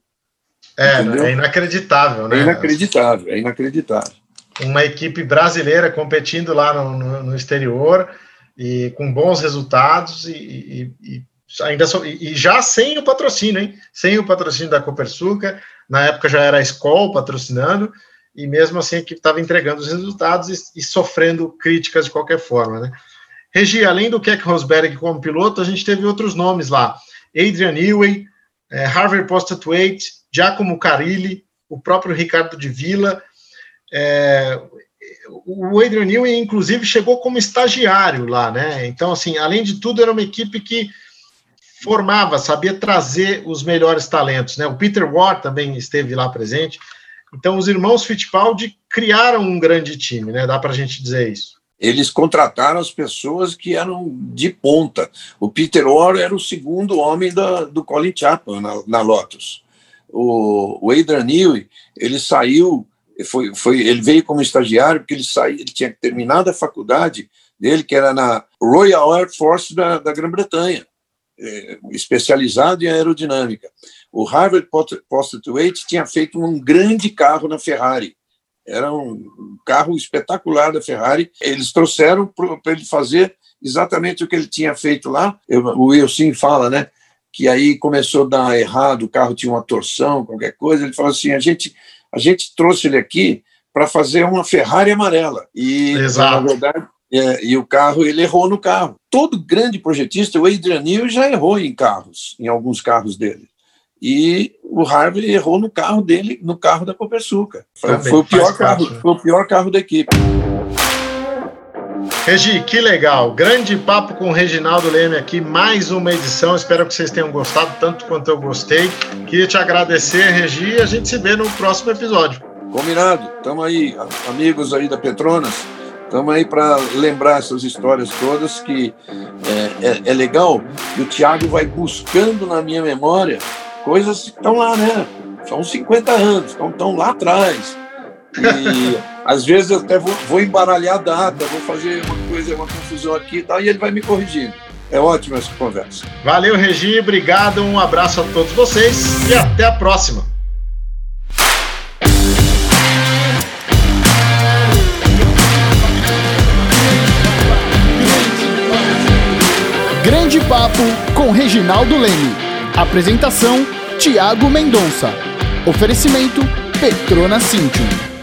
É, é inacreditável, né? É inacreditável, é inacreditável. Uma equipe brasileira competindo lá no, no, no exterior e com bons resultados e, e, e ainda so, e já sem o patrocínio, hein? Sem o patrocínio da Copersuca, na época já era a Skol patrocinando, e mesmo assim a equipe estava entregando os resultados e, e, sofrendo críticas de qualquer forma, né? Regi, além do Keck Rosberg como piloto, a gente teve outros nomes lá. Adrian Ewey, é, Harvey Postlewaite, Giacomo Carilli, o próprio Ricardo de Villa. é, o Adrian Newey, inclusive, chegou como estagiário lá, né? Então, assim, além de tudo, era uma equipe que formava, sabia trazer os melhores talentos, né? O Peter Ward também esteve lá presente. Então, os irmãos Fittipaldi criaram um grande time, né? Dá para a gente dizer isso. Eles contrataram as pessoas que eram de ponta. O Peter Orr era o segundo homem da, do Colin Chapman na, na Lotus. O, o Adrian Newey, ele saiu, foi, foi, ele veio como estagiário porque ele saiu, ele tinha terminado a faculdade dele, que era na Royal Air Force da, da Grã-Bretanha, é, especializado em aerodinâmica. O Harvard Postgraduate tinha feito um grande carro na Ferrari. Era um carro espetacular da Ferrari. Eles trouxeram para ele fazer exatamente o que ele tinha feito lá. Eu, o Wilson fala, né? Que aí começou a dar errado, o carro tinha uma torção, qualquer coisa. Ele falou assim: a gente, a gente trouxe ele aqui para fazer uma Ferrari amarela. E, Exato. na verdade, é, e o carro, ele errou no carro. Todo grande projetista, o Adrian Newey já errou em carros, em alguns carros dele e o Harvey errou no carro dele, no carro da Copersuca. Foi, foi, o pior carro, né? foi o pior carro da equipe. Regi, que legal. Grande papo com o Reginaldo Leme aqui, mais uma edição. Espero que vocês tenham gostado tanto quanto eu gostei. Queria te agradecer, Regi, e a gente se vê no próximo episódio. Combinado. Estamos aí, amigos aí da Petronas. Estamos aí para lembrar essas histórias todas que é, é, é legal e o Tiago vai buscando na minha memória coisas que estão lá, né? São 50 anos, estão, estão lá atrás. E às vezes eu até vou, vou, embaralhar a data, vou fazer uma coisa, uma confusão aqui e tal, e ele vai me corrigindo. É ótima essa conversa. Valeu, Regi, obrigado, um abraço a todos vocês e até a próxima. Grande Papo com Reginaldo Leme. Apresentação: Tiago Mendonça. Oferecimento: Petrona Cintium.